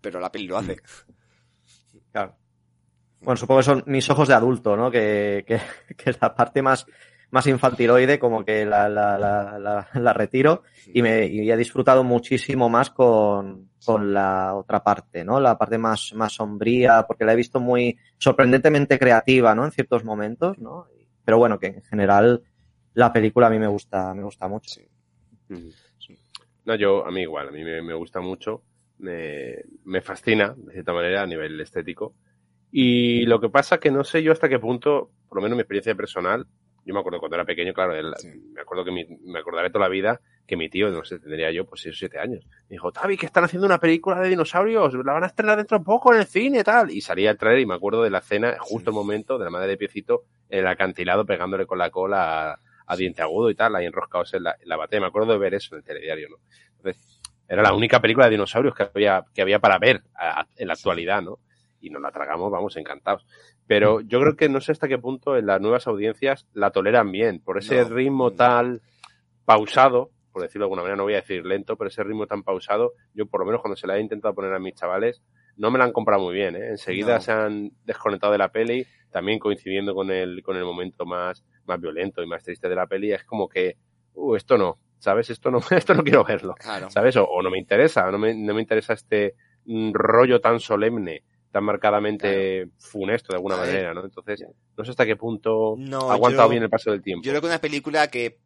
S1: Pero la peli lo hace.
S3: Claro. Bueno, supongo que son mis ojos de adulto, ¿no? Que, que, la parte más, más infantiloide, como que la, la, la, retiro y, me, y he disfrutado muchísimo más con, con la otra parte, ¿no? La parte más, más sombría, porque la he visto muy sorprendentemente creativa, ¿no? En ciertos momentos, ¿no? Pero bueno, que en general la película a mí me gusta, me gusta mucho.
S2: No, yo, a mí igual, a mí me, me gusta mucho, me, me fascina, de cierta manera, a nivel estético. Y lo que pasa que no sé yo hasta qué punto, por lo menos mi experiencia personal, yo me acuerdo cuando era pequeño, claro, él,
S1: Sí.
S2: me acuerdo que mi- me acordaré toda la vida que mi tío, no sé, tendría yo pues 6 o 7 años. Me dijo, Tavi, que están haciendo una película de dinosaurios, la van a estrenar dentro de poco en el cine y tal. Y salía el trailer y me acuerdo de la escena, justo el momento de la madre de Piecito en el acantilado pegándole con la cola a, a diente agudo y tal, ahí enroscados en la, en la batea. Me acuerdo de ver eso en el telediario, ¿no? Entonces, era la única película de dinosaurios que había, que había para ver a- a- en la actualidad, ¿no? Y nos la tragamos, vamos, encantados. Pero yo creo que no sé hasta qué punto en las nuevas audiencias la toleran bien, por ese
S1: No.
S2: ritmo
S1: Mm.
S2: tal pausado, por decirlo de alguna manera, no voy a decir lento, pero ese ritmo tan pausado, yo por lo menos cuando se la he intentado poner a mis chavales, no me la han comprado muy bien, ¿eh? Enseguida
S1: No.
S2: se han desconectado de la peli, también coincidiendo con el, con el momento más, más violento y más triste de la peli, es como que, uh, esto no, ¿sabes? Esto no, esto no quiero verlo.
S1: Claro.
S2: ¿sabes? O, o no me interesa, no me, no me interesa este mm, rollo tan solemne, tan marcadamente funesto de alguna manera, ¿no? Entonces, no sé hasta qué punto
S1: No,
S2: ha aguantado
S1: yo-
S2: bien el paso del tiempo.
S1: Yo creo que una película que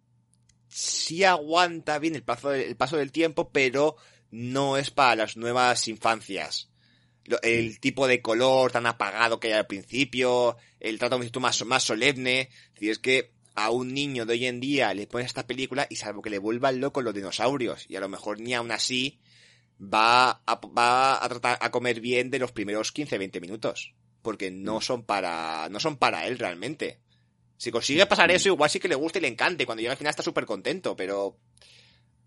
S1: sí aguanta bien el paso, el paso del tiempo, pero no es para las nuevas infancias. El tipo de color tan apagado que hay al principio, el trato más, más solemne. Es decir, es que a un niño de hoy en día le pones esta película y salvo que le vuelvan loco los dinosaurios, y a lo mejor ni aún así va a, va a tratar a comer bien de los primeros 15-20 minutos. Porque no son para, no son para él realmente. Si consigue pasar eso, igual sí que le gusta y le encante. Cuando llega al final está súper contento, pero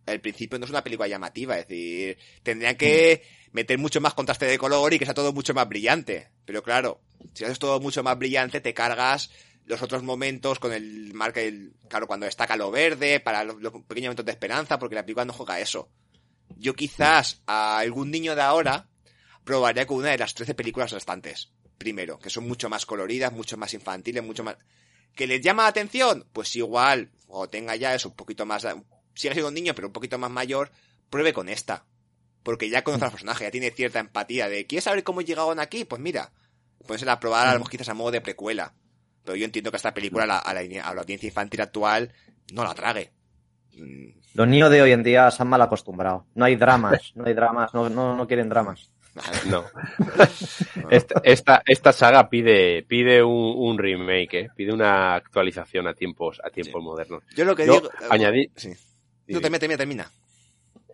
S1: al principio no es una película llamativa. Es decir, tendrían que meter mucho más contraste de color y que sea todo mucho más brillante. Pero claro, si haces todo mucho más brillante, te cargas los otros momentos con el marca, el, claro, cuando destaca lo verde, para los, los pequeños momentos de esperanza, porque la película no juega eso. Yo quizás a algún niño de ahora probaría con una de las 13 películas restantes. Primero, que son mucho más coloridas, mucho más infantiles, mucho más... ¿Que les llama la atención? Pues igual, o tenga ya eso un poquito más... Sigue siendo un niño, pero un poquito más mayor, pruebe con esta. Porque ya conoce al personaje, ya tiene cierta empatía de ¿quieres saber cómo llegaron aquí? Pues mira, pónsela a probar a lo mejor quizás a modo de precuela. Pero yo entiendo que esta película a la, a la, a la audiencia infantil actual no la trague.
S3: Los niños de hoy en día se han mal acostumbrado. No hay dramas, no hay dramas, no, no, no quieren dramas.
S2: No. Esta, esta, esta saga pide, pide un, un remake, ¿eh? pide una actualización a tiempos, a tiempos
S1: Sí.
S2: modernos.
S1: Yo lo que
S2: Yo
S1: digo...
S2: añadí-
S1: Sí. No, termina, termina, termina.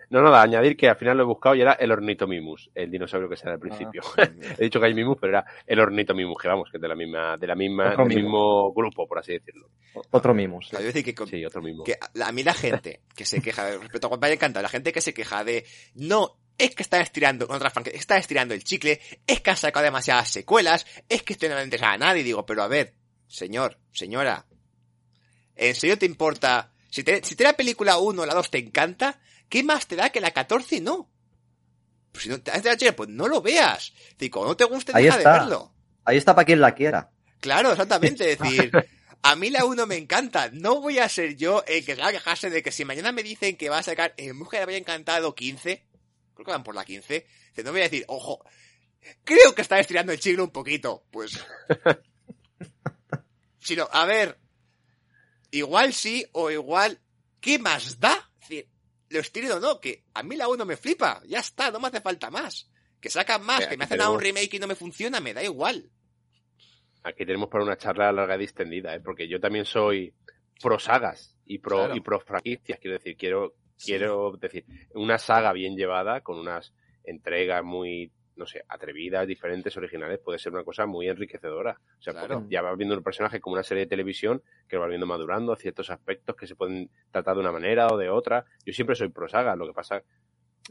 S2: No, nada, añadir que al final lo he buscado y era el ornitomimus, el dinosaurio que se da al principio. he dicho que hay mimus, pero era el ornitomimus, que vamos, que es de la misma, de la misma,
S3: Otro
S2: del
S3: mimus.
S2: mismo grupo, por así decirlo.
S3: Otro mimos.
S1: O sea, yo decir que, con-
S2: Sí, otro mismo.
S1: que a a mí la gente que se queja, respecto a Vampire encanta, la gente que se queja de no, es que están estirando, con otras franquicias, están estirando el chicle, es que han sacado demasiadas secuelas, es que esto no le interesa a nadie, digo, pero a ver, señor, señora, ¿en serio te importa? Si te, si te la película 1 o la 2 te encanta, ¿qué más te da que la 14 no? Pues si no te hace la chica, pues no lo veas. Digo, no te guste,
S3: Ahí
S1: deja de
S3: está.
S1: verlo.
S3: Ahí está para quien la quiera.
S1: Claro, exactamente. Es decir, a mí la 1 me encanta. No voy a ser yo el que va a quejarse de que si mañana me dicen que va a sacar En Busca de Había Encantado 15, creo que van por la 15, que no voy a decir, ojo, creo que está estirando el chicle un poquito. Pues. Sino, a ver, igual sí o igual, ¿qué más da? Lo estiro o no, que a mí la 1 me flipa. Ya está, no me hace falta más. Que sacan más,
S2: Mira,
S1: que me hacen a un
S2: tenemos-
S1: remake y no me funciona, me da igual.
S2: Aquí tenemos para una charla larga y distendida, ¿eh? porque yo también soy pro sagas y pro,
S1: Claro.
S2: y pro franquicias, quiero decir, quiero, quiero decir, una saga bien llevada, con unas entregas muy, no sé, atrevidas, diferentes, originales, puede ser una cosa muy enriquecedora. O sea,
S1: Claro.
S2: ya vas viendo un personaje como una serie de televisión que lo vas viendo madurando, ciertos aspectos que se pueden tratar de una manera o de otra. Yo siempre soy pro saga, lo que pasa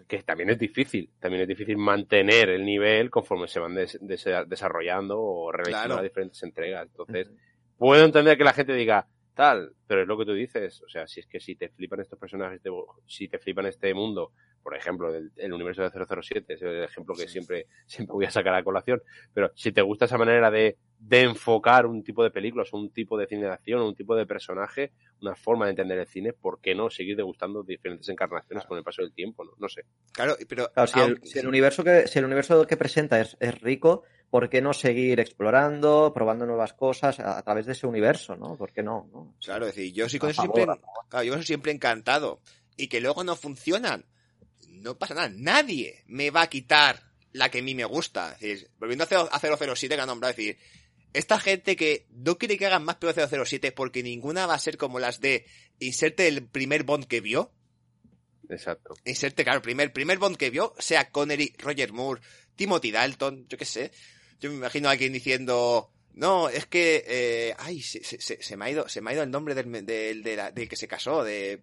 S2: que también es difícil, también es difícil mantener el nivel conforme se van des- des- desarrollando o realizando
S1: Claro.
S2: las diferentes entregas. Entonces, puedo entender que la gente diga tal, pero es lo que tú dices, o sea, si es que si te flipan estos personajes, si te flipan este mundo, por ejemplo, el, el universo de 007, es el ejemplo que
S1: Sí.
S2: siempre, siempre voy a sacar a colación, pero si te gusta esa manera de, de enfocar un tipo de películas, un tipo de cine de acción, un tipo de personaje, una forma de entender el cine, ¿por qué no seguir degustando diferentes encarnaciones con el paso del tiempo? No, no sé.
S1: Claro, pero
S3: Claro, si, el,
S1: aunque-
S3: si el universo que, si el universo que presenta es, es rico, ¿por qué no seguir explorando, probando nuevas cosas a, a través de ese universo, ¿no? ¿Por qué no? no?
S1: Claro, es decir, yo sí con eso siempre, claro, yo siempre encantado. Y que luego no funcionan. No pasa nada. Nadie me va a quitar la que a mí me gusta. Es decir, volviendo a 0- a 007 que ha nombrado, es decir, esta gente que no quiere que hagan más peor 007 porque ninguna va a ser como las de inserte el primer Bond que vio.
S2: Exacto.
S1: Inserte, claro, el primer, primer Bond que vio, sea Connery, Roger Moore, Timothy Dalton, yo qué sé. Yo me imagino a alguien diciendo, no, es que, eh, ay, se, se- se- se me ha ido, se me ha ido el nombre del, del, de la- del que se casó, de,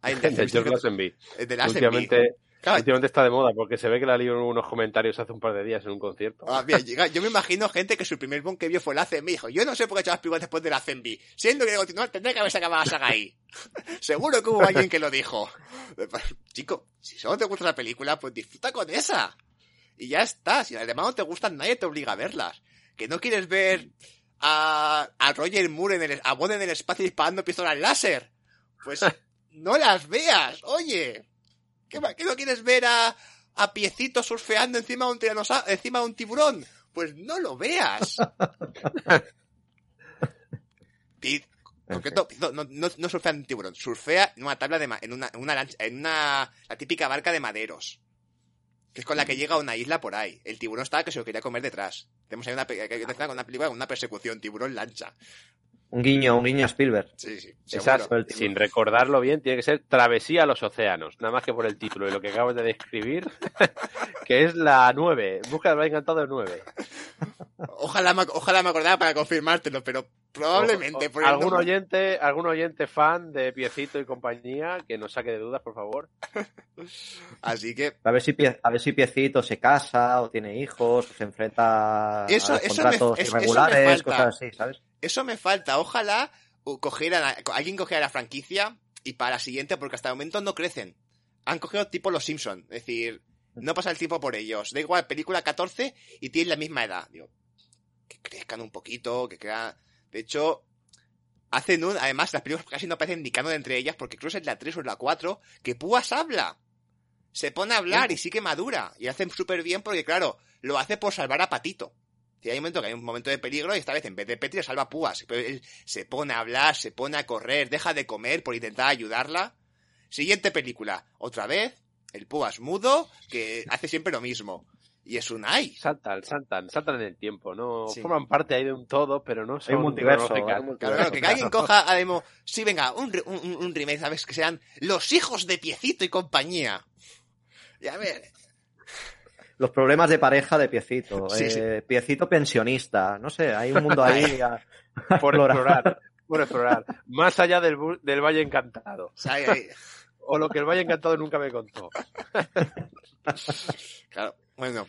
S1: ay, del,
S2: De George Lazenby.
S1: de Lazenby.
S2: Últimamente,
S1: Claro,
S2: últimamente está de moda porque se ve que la leído en unos comentarios hace un par de días en un concierto.
S1: Ah, llega- yo me imagino gente que su primer Bond que vio fue el Lazenby. Dijo, yo no sé por qué he hecho las películas después del Lazenby. Siendo que continuar, tendría que haberse acabado la saga ahí. Seguro que hubo alguien que lo dijo. Chico, si solo te gusta la película, pues disfruta con esa. Y ya está. Si además no te gustan, nadie te obliga a verlas. Que no quieres ver a, a Roger Moore en el, a Bond en el espacio disparando pistolas láser. Pues no las veas, oye. ¿Qué, no quieres ver a, a piecito surfeando encima de un tiranosa- encima de un tiburón? Pues no lo veas. No, no, no, surfea en un tiburón, surfea en una tabla de en una, en una lancha, en una, la típica barca de maderos. Que es con la que llega a una isla por ahí. El tiburón estaba que se lo quería comer detrás. Tenemos ahí una, una película con una persecución, tiburón lancha.
S3: Un guiño, un guiño a Spielberg.
S1: Sí, sí.
S3: Tiburón.
S2: sin recordarlo bien, tiene que ser Travesía a los Océanos. Nada más que por el título y lo que acabas de describir, que es la 9. Busca el encantado de 9.
S1: Ojalá, me, ojalá me acordara para confirmártelo, pero probablemente. por el
S2: algún
S1: nombre-
S2: oyente, algún oyente fan de Piecito y compañía que nos saque de dudas, por favor.
S1: Así que
S3: A ver si Pie- a ver si Piecito se casa o tiene hijos, o se enfrenta
S1: Eso-
S3: a
S1: eso
S3: contratos
S1: me-
S3: irregulares, cosas así, ¿sabes?
S1: Eso me falta. Ojalá uh, cogieran a- alguien cogiera la franquicia y para la siguiente, porque hasta el momento no crecen. Han cogido tipo los Simpson, es decir, no pasa el tiempo por ellos. Da igual, película 14 y tienen la misma edad. Digo, que crezcan un poquito, que crean. De hecho, hacen un. Además, las películas casi no parecen ni canon entre ellas, porque incluso es la 3 o la 4, que Púas habla. Se pone a hablar y sí que madura. Y hacen súper bien porque, claro, lo hace por salvar a Patito. Y hay un momento que hay un momento de peligro y esta vez en vez de Petri le salva a Púas. Pero él se pone a hablar, se pone a correr, deja de comer por intentar ayudarla. Siguiente película. Otra vez, el Púas mudo que hace siempre lo mismo. Y es un ay.
S2: Saltan, saltan, saltan en el tiempo, ¿no?
S1: Sí.
S2: Forman parte ahí de un todo, pero no son
S3: Hay un multiverso.
S2: cronológicas.
S3: hay un
S1: Claro, que alguien coja, además, sí, venga, un, re- un, un- un remake, ¿sabes? Que sean los hijos de Piecito y compañía. Y a ver,
S3: Los problemas de pareja de Piecito.
S1: Sí, sí.
S3: eh, Piecito pensionista. No sé, hay un mundo ahí. a- a
S2: Por
S3: explorar.
S2: explorar, por explorar. Más allá del, del Valle Encantado.
S1: ahí- ahí.
S2: O lo que el Valle Encantado nunca me contó.
S1: Claro, bueno.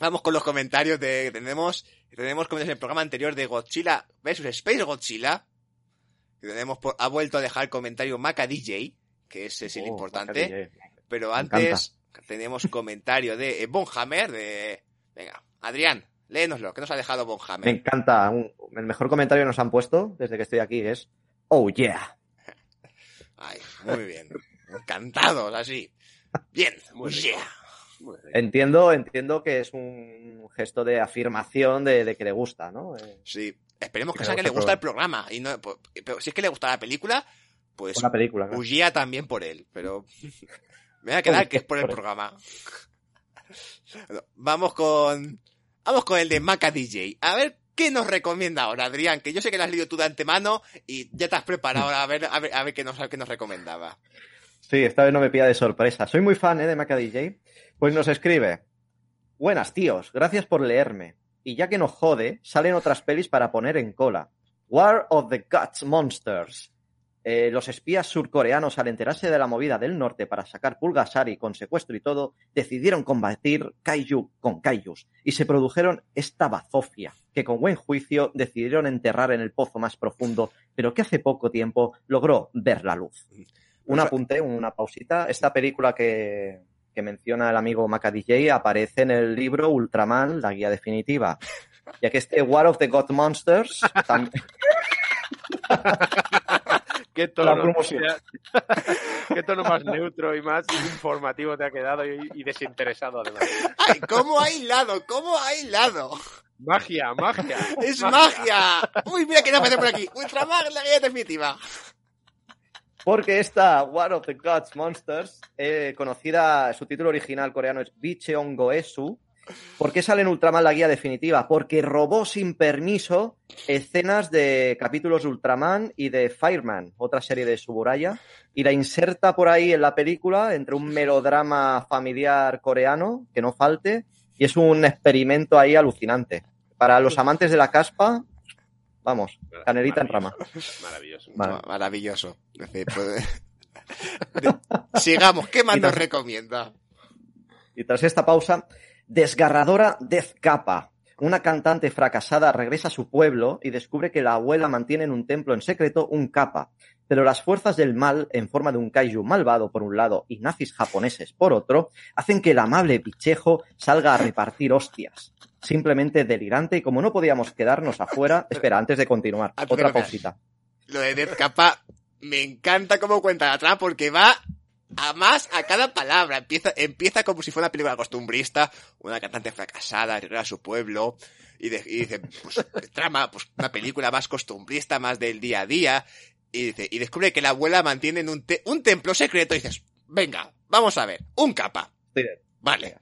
S1: Vamos con los comentarios de que tenemos. Tenemos comentarios en el programa anterior de Godzilla vs Space Godzilla. Que tenemos por- ha vuelto a dejar el comentario Maca DJ, que ese es el
S3: Oh,
S1: importante.
S3: Maca DJ.
S1: Pero antes tenemos comentario de eh, Bonhammer, de... Venga, Adrián, léenoslo, que nos ha dejado
S3: Me
S1: Bonhammer.
S3: encanta. Un- el mejor comentario que nos han puesto desde que estoy aquí es Oh yeah.
S1: Ay, muy bien. Encantados, así. Bien,
S2: Muy
S1: yeah.
S3: Entiendo, entiendo que es un gesto de afirmación de, de que le gusta, ¿no? Eh,
S1: Sí, esperemos que
S3: Que
S1: sea que le
S3: gusta el
S1: el programa. Y no, pues, pero si es que le gusta la película, pues
S3: una película. claro.
S1: huyía también por él. Pero me voy a quedar que es por el programa. Bueno, Vamos con... Vamos con el de Maca DJ. A ver qué nos recomienda ahora, Adrián. Que yo sé que lo has leído tú de antemano y ya te has preparado a ver, a ver, a ver qué, nos, qué nos recomendaba.
S3: Sí, esta vez no me pilla de sorpresa. Soy muy fan ¿eh, de Maca DJ. Pues nos escribe. Buenas, tíos. Gracias por leerme. Y ya que nos jode, salen otras pelis para poner en cola. War of the Guts Monsters. Eh, los espías surcoreanos, al enterarse de la movida del norte para sacar Pulgasari con secuestro y todo, decidieron combatir Kaiju con Kaijus y se produjeron esta bazofia, que con buen juicio decidieron enterrar en el pozo más profundo, pero que hace poco tiempo logró ver la luz. Un
S1: O sea-
S3: apunte, una pausita. Esta película que, que menciona el amigo Maca DJ aparece en el libro Ultraman, la guía definitiva. Ya que este War of the God Monsters tam-
S2: ¿Qué
S3: La
S2: tono,
S3: promoción.
S2: qué tono más neutro y más informativo te ha quedado y, y desinteresado además.
S1: ¡Ay, cómo ha hilado! ¿Cómo ha hilado?
S2: Magia, magia.
S1: ¡Es magia! ¡Uy, mira que aparece por aquí! ¡Ultramag, la guía definitiva!
S3: Porque esta War of the Gods Monsters, eh, conocida, su título original coreano es Bicheon Goesu. ¿Por qué sale en Ultraman la guía definitiva? Porque robó sin permiso escenas de capítulos de Ultraman y de Fireman, otra serie de Suburaya, y la inserta por ahí en la película entre un melodrama familiar coreano, que no falte, y es un experimento ahí alucinante. Para los amantes de la caspa, vamos, canelita en rama.
S2: Maravilloso.
S1: Maravilloso. Es decir, de- Sigamos, ¿qué más nos- recomienda?
S3: Y tras esta pausa, desgarradora Death Kappa. Una cantante fracasada regresa a su pueblo y descubre que la abuela mantiene en un templo en secreto un kappa. Pero las fuerzas del mal, en forma de un kaiju malvado por un lado y nazis japoneses por otro, hacen que el amable bichejo salga a repartir hostias. Simplemente delirante y como no podíamos quedarnos afuera... Espera, antes de continuar,
S1: Ah,
S3: otra pausita.
S1: Lo de Death Kappa, me encanta cómo cuenta la trama porque va a más a cada palabra. Empieza, empieza como si fuera una película costumbrista, una cantante fracasada, regresa a su pueblo, y, de- y dice, pues, trama, pues, una película más costumbrista, más del día a día, y dice, y descubre que la abuela mantiene en un, te- un templo secreto, y dices, venga, vamos a ver, un capa.
S3: Sí.
S1: Vale.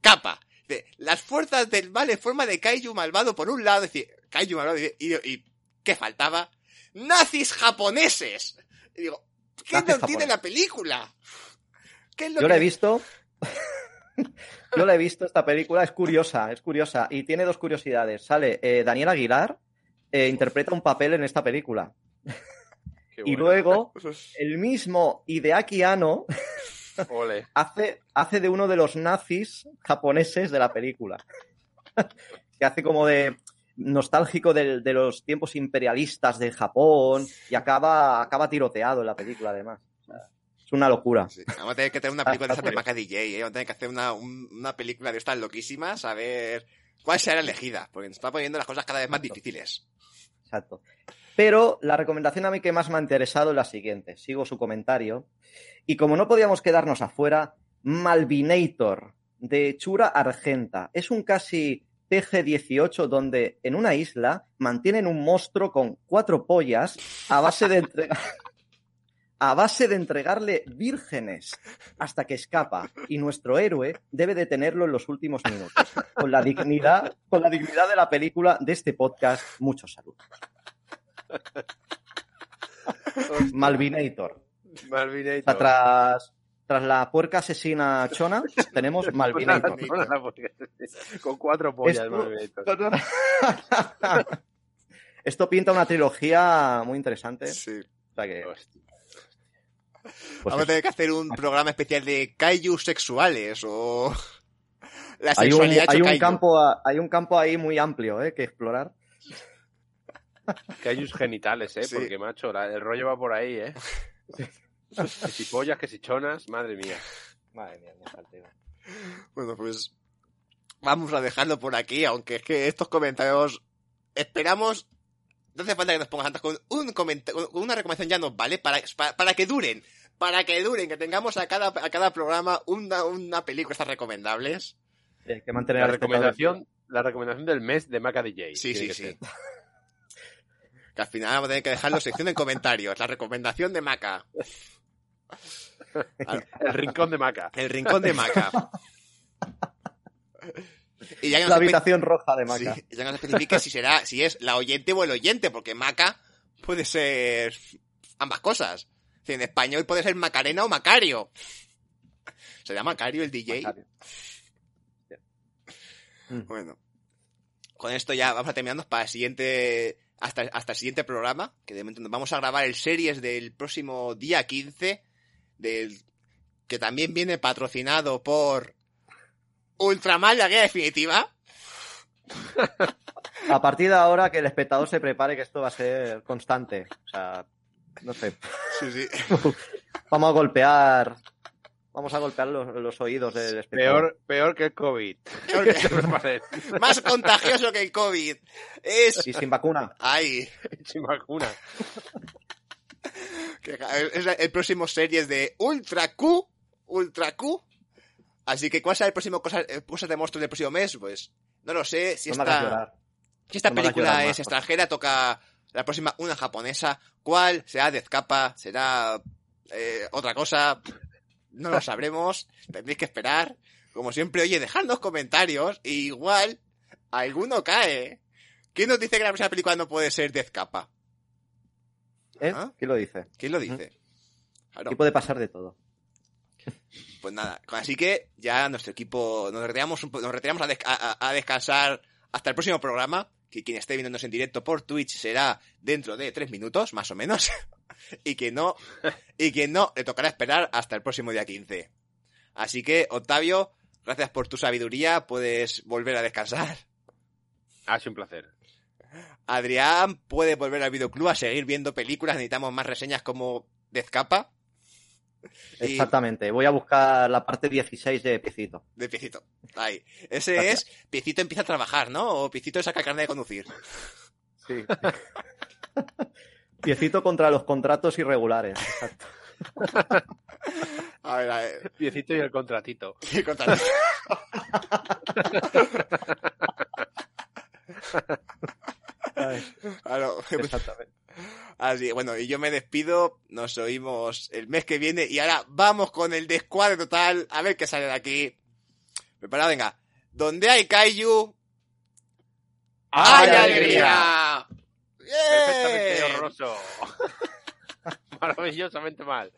S1: Capa. Dice, las fuerzas del mal en forma de kaiju malvado por un lado, es decir, kaiju malvado, y, y, y ¿qué faltaba? ¡Nazis japoneses! Y digo, ¿qué no tiene la película? ¿Qué es lo
S3: Yo
S1: que-
S3: la he visto. Yo la he visto esta película, es curiosa, es curiosa. Y tiene dos curiosidades. Sale eh, Daniel Aguilar, eh, interpreta un papel en esta película.
S2: Qué
S3: Y luego, el mismo Hideaki Anno
S2: Ole.
S3: hace, hace de uno de los nazis japoneses de la película. que hace como de nostálgico de, los tiempos imperialistas de Japón y acaba, acaba tiroteado en la película, además. Es una locura.
S1: Sí, Vamos a tener que tener una
S3: Ah,
S1: película de
S3: curioso.
S1: Maca DJ, ¿eh? Vamos a tener que hacer una, un- una película de estas loquísimas, a ver cuál será elegida, porque nos está poniendo las cosas cada vez más difíciles.
S3: Exacto. Pero la recomendación a mí que más me ha interesado es la siguiente. Sigo su comentario. Y como no podíamos quedarnos afuera, Malvinator de Chura Argenta. Es un casi PG-18 donde en una isla mantienen un monstruo con cuatro pollas a base de. A base de entregarle vírgenes hasta que escapa y nuestro héroe debe detenerlo en los últimos minutos. Con la dignidad, con la dignidad de la película de este podcast, mucho salud. Malvinator.
S2: Malvinator.
S3: tras, tras la puerca asesina chona, tenemos Malvinator.
S2: Con cuatro pollas,
S3: Esto-
S2: Malvinator.
S3: Esto pinta una trilogía muy interesante.
S1: Sí.
S3: O sea que, pues
S1: Vamos a tener que hacer un programa especial de kaiju sexuales o la
S3: hay, un, hay, campo, a- hay un campo ahí muy amplio eh, que explorar.
S2: Hay genitales, ¿eh?
S1: Sí.
S2: Porque, macho, la- el rollo va por ahí, ¿eh? Que si pollas, que si chonas, madre mía.
S3: Madre mía.
S1: Bueno, pues vamos a dejarlo por aquí, aunque es que estos comentarios esperamos. No hace falta que nos pongas tantas con un comentario, con una recomendación ya nos vale para, para, para que duren, para que duren, que tengamos a cada, a cada programa una, una película estas recomendables.
S3: Sí, hay que mantener
S2: La recomendación, la recomendación del mes de Maca DJ.
S1: Sí, sí,
S2: que
S1: sí.
S2: ser.
S1: Que al final vamos a tener que dejarlo sección en comentarios, la recomendación de Maca.
S2: El rincón de Maca.
S1: El rincón de Maca. Y ya que
S3: La habitación roja de Maca.
S1: Sí, ya nos especifique si será, si es la oyente o el oyente, porque Maca puede ser ambas cosas. Si en español puede ser Macarena o Macario. ¿Será Macario el DJ?
S3: Macario. Mm.
S1: Bueno. Con esto ya vamos a terminarnos para el siguiente, hasta, hasta el siguiente programa, que de momento nos vamos a grabar el series del próximo día 15, del, que también viene patrocinado por Ultraman, la guía definitiva.
S3: A partir de ahora que el espectador se prepare que esto va a ser constante. O sea, no sé.
S1: Sí, sí.
S3: Vamos a golpear. Vamos a golpear los, los oídos del espectador.
S2: Peor, peor que el COVID.
S1: Peor que-. Más contagioso que el COVID. Es...
S3: Y sin vacuna.
S1: Ay,
S2: Sin vacuna.
S1: Es el próximo series de Ultra Q. Ultra Q. Así que, ¿cuál será el próximo cosas, eh, cosas de monstruos del próximo mes? Pues, no lo sé. Si
S3: No
S1: esta, si esta
S3: no
S1: película es extranjera, toca la próxima una japonesa. ¿Cuál? ¿Será Death Kappa? ¿Será eh, otra cosa? No lo sabremos. Tendréis que esperar. Como siempre, oye, dejadnos comentarios. Y igual, alguno cae. ¿Quién nos dice que la próxima película no puede ser Death Kappa?
S3: ¿Eh?
S1: ¿Ah?
S3: ¿Quién lo dice?
S1: ¿Quién lo dice? Claro.
S3: Aquí puede pasar de todo.
S1: Pues nada, así que ya nuestro equipo nos retiramos, un po- nos retiramos a, des- a- a- a descansar hasta el próximo programa, que quien esté viéndonos en directo por Twitch será dentro de tres minutos, más o menos, y que no, y que no, le tocará esperar hasta el próximo día 15. Así que, Octavio, gracias por tu sabiduría, puedes volver a descansar.
S2: Ha sido un placer.
S1: Adrián puede volver al videoclub a seguir viendo películas, necesitamos más reseñas como Dezcapa. Y-
S3: Exactamente. Voy a buscar la parte 16 de Piecito.
S1: De Piecito. Ahí. Ese
S3: Gracias.
S1: es Piecito empieza a trabajar, ¿no? O Piecito saca carne de conducir.
S3: Sí. Piecito contra los contratos irregulares. Exacto.
S1: A ver, a ver.
S2: Piecito y el contratito.
S1: ¿Qué contar? Claro,
S3: Exactamente.
S1: así, bueno, y yo me despido. Nos oímos el mes que viene. Y ahora vamos con el descuadre total. A ver qué sale de aquí. Preparado, venga. Donde hay Kaiju, ¡hay
S2: ¡Ay,
S1: alegría!
S2: Perfectamente
S1: ¡Bien!
S2: horroroso. Maravillosamente mal.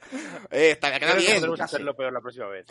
S1: Eh, está,
S2: Creo que
S1: bien.
S2: Hacerlo peor la próxima vez.